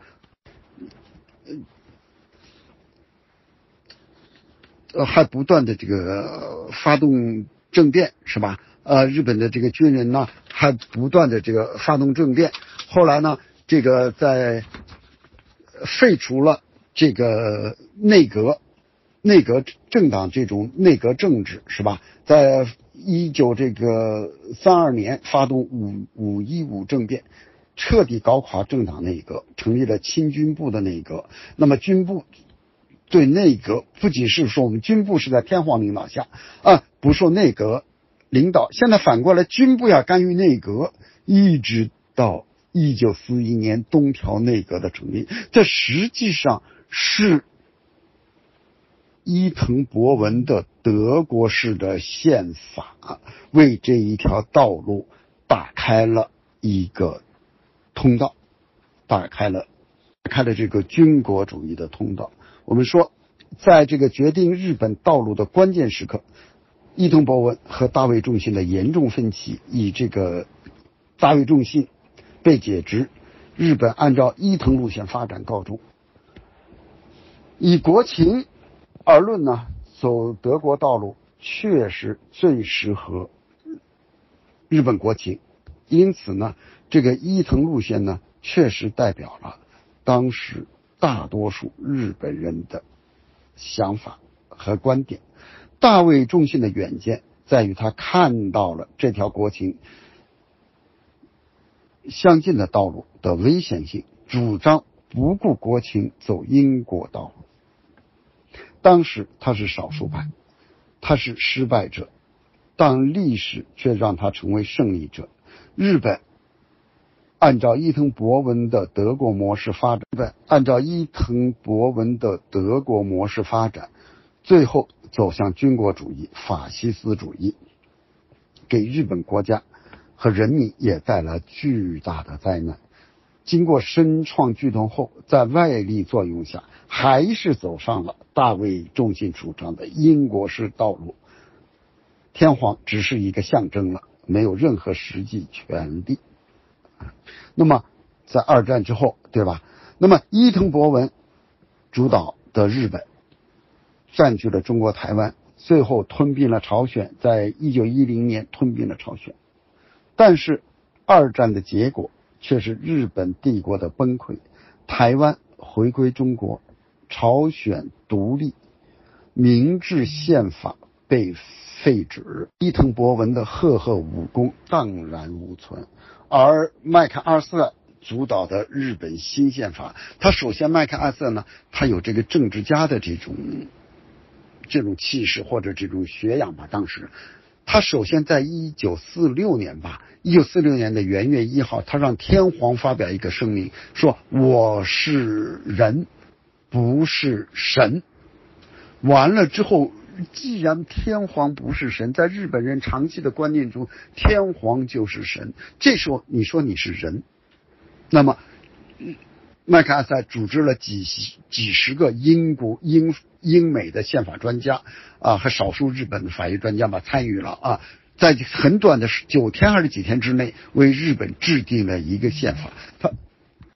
Speaker 1: 呃，还不断的这个发动政变，是吧？呃，日本的这个军人呢，还不断的这个发动政变。后来呢，这个在废除了这个内阁、内阁政党这种内阁政治，是吧？在一九这个三二年发动五五一五政变，彻底搞垮政党内阁，成立了亲军部的内阁。那么军部。对内阁不仅是说我们军部是在天皇领导下啊，不受内阁领导。现在反过来，军部要干预内阁，一直到一九四一年东条内阁的成立，这实际上是伊藤博文的德国式的宪法为这一条道路打开了一个通道，打开了开了这个军国主义的通道。我们说，在这个决定日本道路的关键时刻，伊藤博文和大卫重信的严重分歧以这个大卫重信被解职，日本按照伊藤路线发展告终。以国情而论呢，走德国道路确实最适合日本国情，因此呢，这个伊藤路线呢，确实代表了当时。大多数日本人的想法和观点，大卫重信的远见在于他看到了这条国情相近的道路的危险性，主张不顾国情走英国道路。当时他是少数派，他是失败者，但历史却让他成为胜利者。日本。按照伊藤博文的德国模式发展，按照伊藤博文的德国模式发展，最后走向军国主义、法西斯主义，给日本国家和人民也带来巨大的灾难。经过深创巨痛后，在外力作用下，还是走上了大卫重信主张的英国式道路。天皇只是一个象征了，没有任何实际权利。那么，在二战之后，对吧？那么伊藤博文主导的日本占据了中国台湾，最后吞并了朝鲜，在一九一零年吞并了朝鲜。但是二战的结果却是日本帝国的崩溃，台湾回归中国，朝鲜独立，明治宪法被废止，伊藤博文的赫赫武功荡然无存，而麦克阿瑟。主导的日本新宪法，他首先麦克阿瑟呢，他有这个政治家的这种这种气势或者这种学养吧。当时，他首先在一九四六年吧，一九四六年的元月一号，他让天皇发表一个声明，说我是人，不是神。完了之后，既然天皇不是神，在日本人长期的观念中，天皇就是神。这时候你说你是人。那么，麦克阿瑟组织了几几十个英国、英英美的宪法专家啊，和少数日本的法律专家吧参与了啊，在很短的九天还是几天之内，为日本制定了一个宪法。他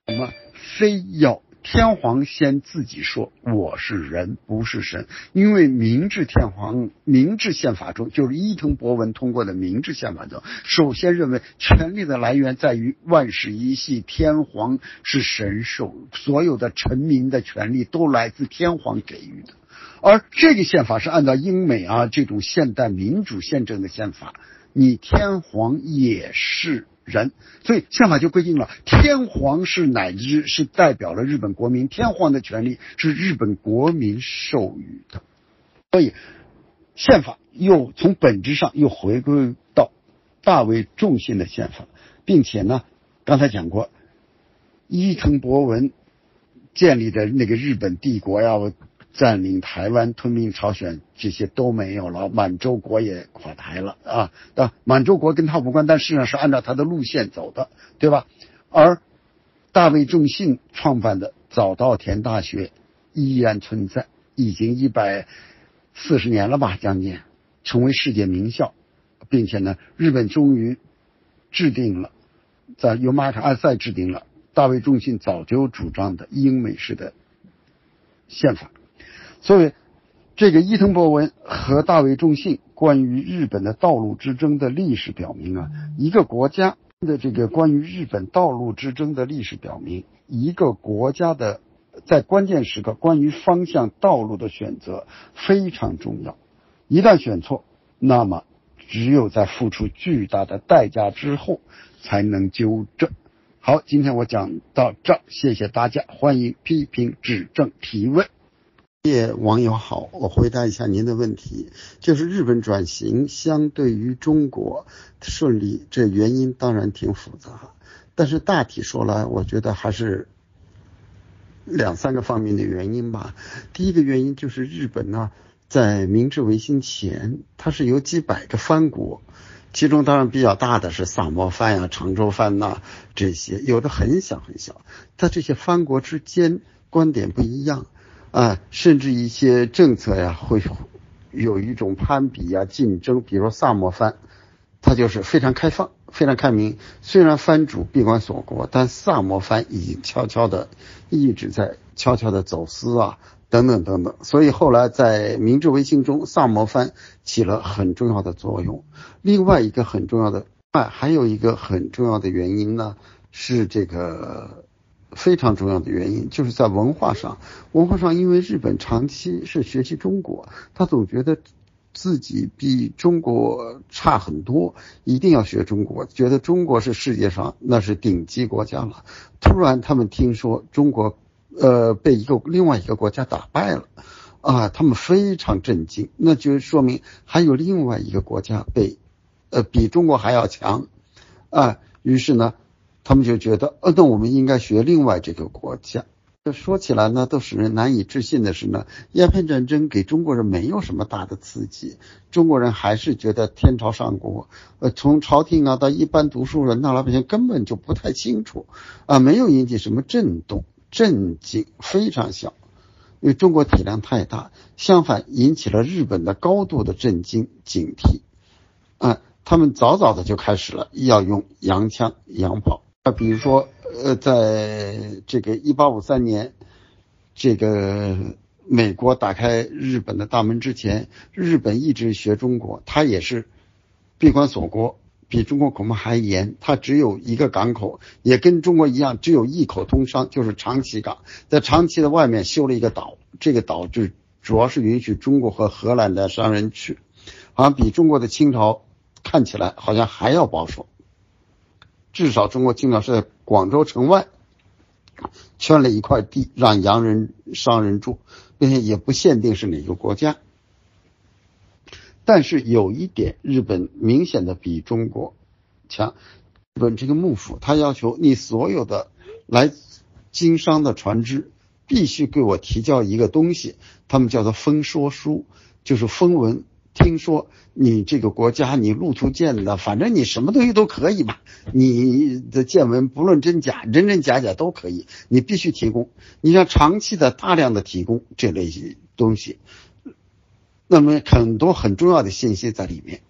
Speaker 1: 什么非要？天皇先自己说我是人，不是神，因为明治天皇明治宪法中，就是伊藤博文通过的明治宪法中，首先认为权力的来源在于万世一系，天皇是神授，所有的臣民的权利都来自天皇给予的，而这个宪法是按照英美啊这种现代民主宪政的宪法，你天皇也是。人，所以宪法就规定了，天皇是乃日是代表了日本国民，天皇的权利是日本国民授予的，所以宪法又从本质上又回归到大为重信的宪法，并且呢，刚才讲过，伊藤博文建立的那个日本帝国呀。占领台湾、吞并朝鲜，这些都没有了。满洲国也垮台了啊！啊，满洲国跟他无关，但实际上是按照他的路线走的，对吧？而大卫仲信创办的早稻田大学依然存在，已经一百四十年了吧，将近成为世界名校，并且呢，日本终于制定了，在由马卡阿塞制定了大卫仲信早就主张的英美式的宪法。所以，这个伊藤博文和大卫仲信关于日本的道路之争的历史表明啊，一个国家的这个关于日本道路之争的历史表明，一个国家的在关键时刻关于方向道路的选择非常重要。一旦选错，那么只有在付出巨大的代价之后才能纠正。好，今天我讲到这，谢谢大家，欢迎批评指正提问。叶网友好，我回答一下您的问题，就是日本转型相对于中国顺利，这原因当然挺复杂，但是大体说来，我觉得还是两三个方面的原因吧。第一个原因就是日本呢，在明治维新前，它是有几百个藩国，其中当然比较大的是萨摩藩呀、长州藩呐这些，有的很小很小，在这些藩国之间观点不一样。啊，甚至一些政策呀，会有一种攀比呀、竞争。比如萨摩藩，它就是非常开放、非常开明。虽然藩主闭关锁国，但萨摩藩已经悄悄的一直在悄悄的走私啊，等等等等。所以后来在明治维新中，萨摩藩起了很重要的作用。另外一个很重要的，啊，还有一个很重要的原因呢，是这个。非常重要的原因就是在文化上，文化上，因为日本长期是学习中国，他总觉得自己比中国差很多，一定要学中国，觉得中国是世界上那是顶级国家了。突然他们听说中国，呃，被一个另外一个国家打败了，啊，他们非常震惊，那就说明还有另外一个国家被，呃，比中国还要强，啊，于是呢。他们就觉得，呃，那我们应该学另外这个国家。这说起来呢，都使人难以置信的是呢，鸦片战争给中国人没有什么大的刺激，中国人还是觉得天朝上国。呃，从朝廷啊到一般读书人，那老百姓根本就不太清楚，啊，没有引起什么震动、震惊，非常小，因为中国体量太大。相反，引起了日本的高度的震惊、警惕，啊，他们早早的就开始了要用洋枪、洋炮。啊，比如说，呃，在这个一八五三年，这个美国打开日本的大门之前，日本一直学中国，它也是闭关锁国，比中国恐怕还严。它只有一个港口，也跟中国一样，只有一口通商，就是长崎港，在长崎的外面修了一个岛，这个岛就主要是允许中国和荷兰的商人去，好像比中国的清朝看起来好像还要保守。至少中国清朝是在广州城外圈了一块地，让洋人商人住，并且也不限定是哪个国家。但是有一点，日本明显的比中国强。日本这个幕府，他要求你所有的来经商的船只必须给我提交一个东西，他们叫做封说书，就是封文。听说你这个国家，你路途见的，反正你什么东西都可以嘛？你的见闻不论真假，真真假假都可以，你必须提供。你像长期的大量的提供这类东西，那么很多很重要的信息在里面。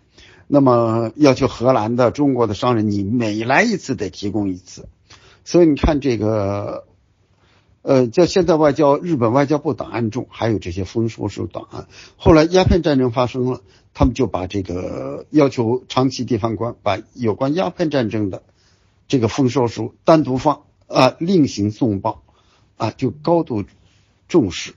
Speaker 1: 那么要求荷兰的、中国的商人，你每来一次得提供一次。所以你看这个。呃，叫现在外交，日本外交部档案中还有这些封书书档案。后来鸦片战争发生了，他们就把这个要求长期地方官把有关鸦片战争的这个封说书单独放啊，另行送报啊，就高度重视。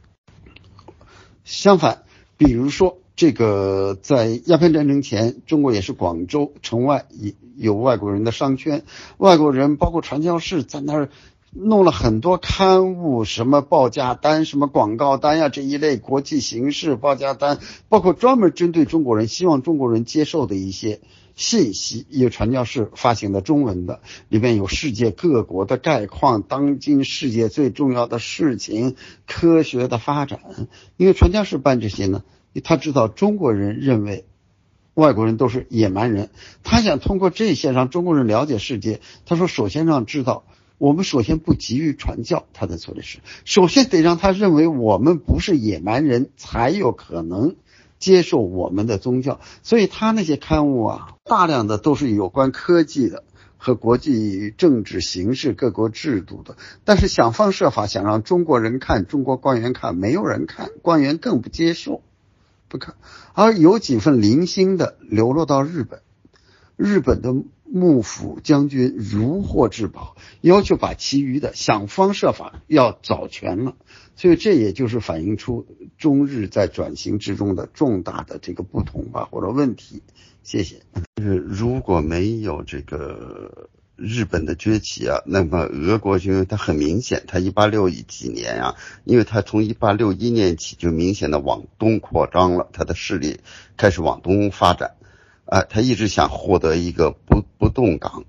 Speaker 1: 相反，比如说这个在鸦片战争前，中国也是广州城外有有外国人的商圈，外国人包括传教士在那儿。弄了很多刊物，什么报价单、什么广告单呀，这一类国际形势报价单，包括专门针对中国人、希望中国人接受的一些信息，有传教士发行的中文的，里面有世界各国的概况，当今世界最重要的事情，科学的发展。因为传教士办这些呢，他知道中国人认为外国人都是野蛮人，他想通过这些让中国人了解世界。他说，首先让知道。我们首先不急于传教，他在做的事，首先得让他认为我们不是野蛮人，才有可能接受我们的宗教。所以他那些刊物啊，大量的都是有关科技的和国际政治形势、各国制度的。但是想方设法想让中国人看，中国官员看，没有人看，官员更不接受，不看。而有几份零星的流落到日本，日本的。幕府将军如获至宝，要求把其余的想方设法要找全了，所以这也就是反映出中日在转型之中的重大的这个不同吧，或者问题。谢谢。就是如果没有这个日本的崛起啊，那么俄国军它很明显，它一八六几年啊，因为它从一八六一年起就明显的往东扩张了，它的势力开始往东发展。啊，他一直想获得一个不不动港，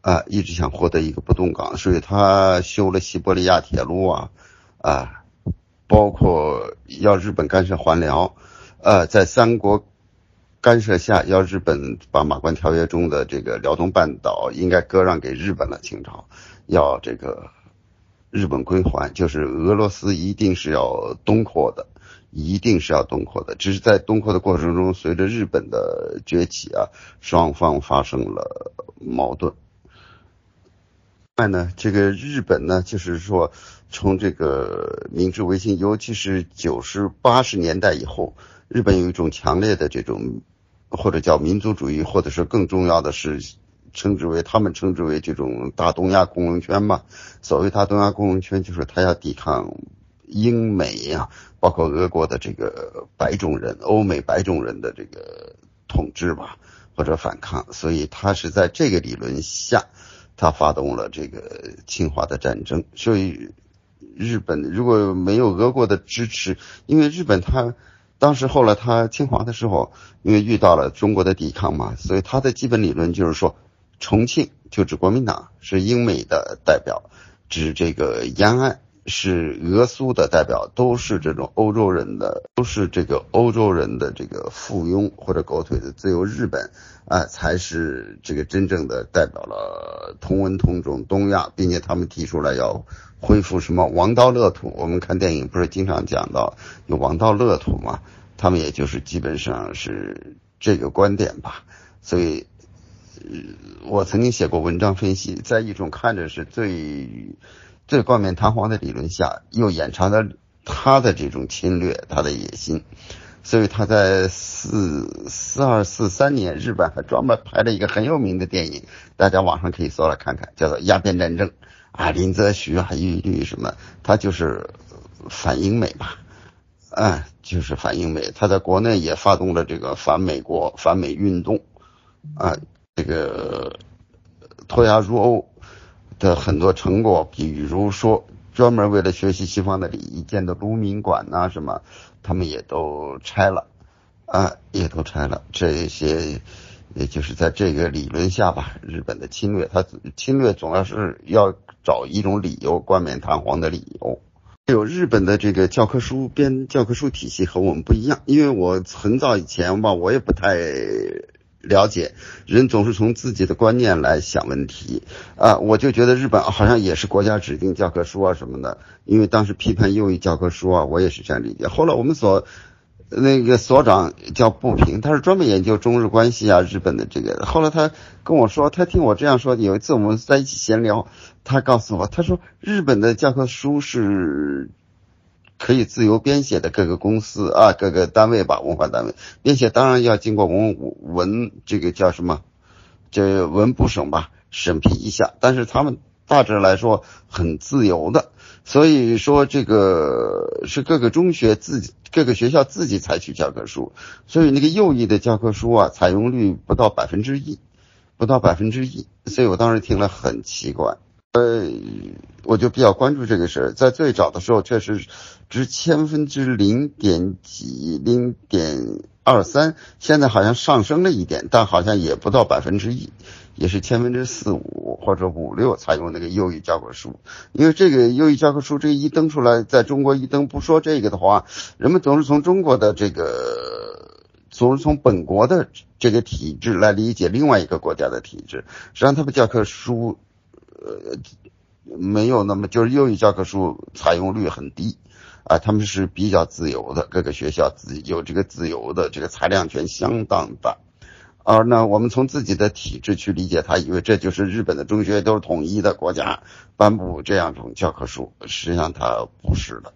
Speaker 1: 啊，一直想获得一个不动港，所以他修了西伯利亚铁路啊，啊，包括要日本干涉还辽，呃，在三国干涉下，要日本把马关条约中的这个辽东半岛应该割让给日本了，清朝要这个日本归还，就是俄罗斯一定是要东扩的。一定是要东扩的，只是在东扩的过程中，随着日本的崛起啊，双方发生了矛盾。另外呢，这个日本呢，就是说，从这个明治维新，尤其是九十八十年代以后，日本有一种强烈的这种，或者叫民族主义，或者是更重要的是，称之为他们称之为这种大东亚共荣圈嘛。所谓大东亚共荣圈，就是他要抵抗。英美呀，包括俄国的这个白种人、欧美白种人的这个统治吧，或者反抗，所以他是在这个理论下，他发动了这个侵华的战争。所以日本如果没有俄国的支持，因为日本他当时后来他侵华的时候，因为遇到了中国的抵抗嘛，所以他的基本理论就是说，重庆就指国民党是英美的代表，指这个延安。是俄苏的代表，都是这种欧洲人的，都是这个欧洲人的这个附庸或者狗腿子，只有日本啊才是这个真正的代表了同文同种东亚，并且他们提出来要恢复什么王道乐土。我们看电影不是经常讲到有王道乐土吗？他们也就是基本上是这个观点吧。所以呃
Speaker 2: 我曾经写过文章分析，在一种看着是最最冠冕堂皇的理论下，又掩藏着他的这种侵略，他的野心。所以他在四四二四三年，日本还专门拍了一个很有名的电影，大家网上可以搜来看看，叫做《鸦片战争》啊，林则徐啊，玉律什么，他就是反英美吧，嗯，就是反英美。他在国内也发动了这个反美国、反美运动啊，这个脱亚入欧的很多成果，比如说专门为了学习西方的礼仪建的卢明馆呐，什么。他们也都拆了，啊，也都拆了。这些，也就是在这个理论下吧，日本的侵略，他侵略总要是要找一种理由，冠冕堂皇的理由。有日本的这个教科书编教科书体系和我们不一样，因为我很早以前吧，我也不太了解，人总是从自己的观念来想问题啊，我就觉得日本好像也是国家指定教科书啊什么的。因为当时批判右翼教科书啊，我也是这样理解。后来我们所那个所长叫不平，他是专门研究中日关系啊，日本的这个。后来他跟我说，他听我这样说，有一次我们在一起闲聊，他告诉我，他说日本的教科书是可以自由编写的，各个公司啊，各个单位吧，文化单位编写，当然要经过文文这个叫什么，这文部省吧审批一下，但是他们大致来说很自由的。所以说，这个是各个中学自己、各个学校自己采取教科书，所以那个右翼的教科书啊，采用率不到百分之一，不到百分之一。所以我当时听了很奇怪，呃，我就比较关注这个事儿。在最早的时候，确实值千分之零点几、零点二三，现在好像上升了一点，但好像也不到百分之一。也是千分之四五或者五六采用那个右翼教科书，因为这个右翼教科书这一登出来，在中国一登不说这个的话，人们总是从中国的这个，总是从本国的这个体制来理解另外一个国家的体制。实际上，他们教科书，呃，没有那么就是英语教科书采用率很低，啊，他们是比较自由的，各个学校自有这个自由的这个裁量权相当大。而呢，我们从自己的体制去理解它，以为这就是日本的中学都是统一的国家颁布这样一种教科书，实际上它不是的。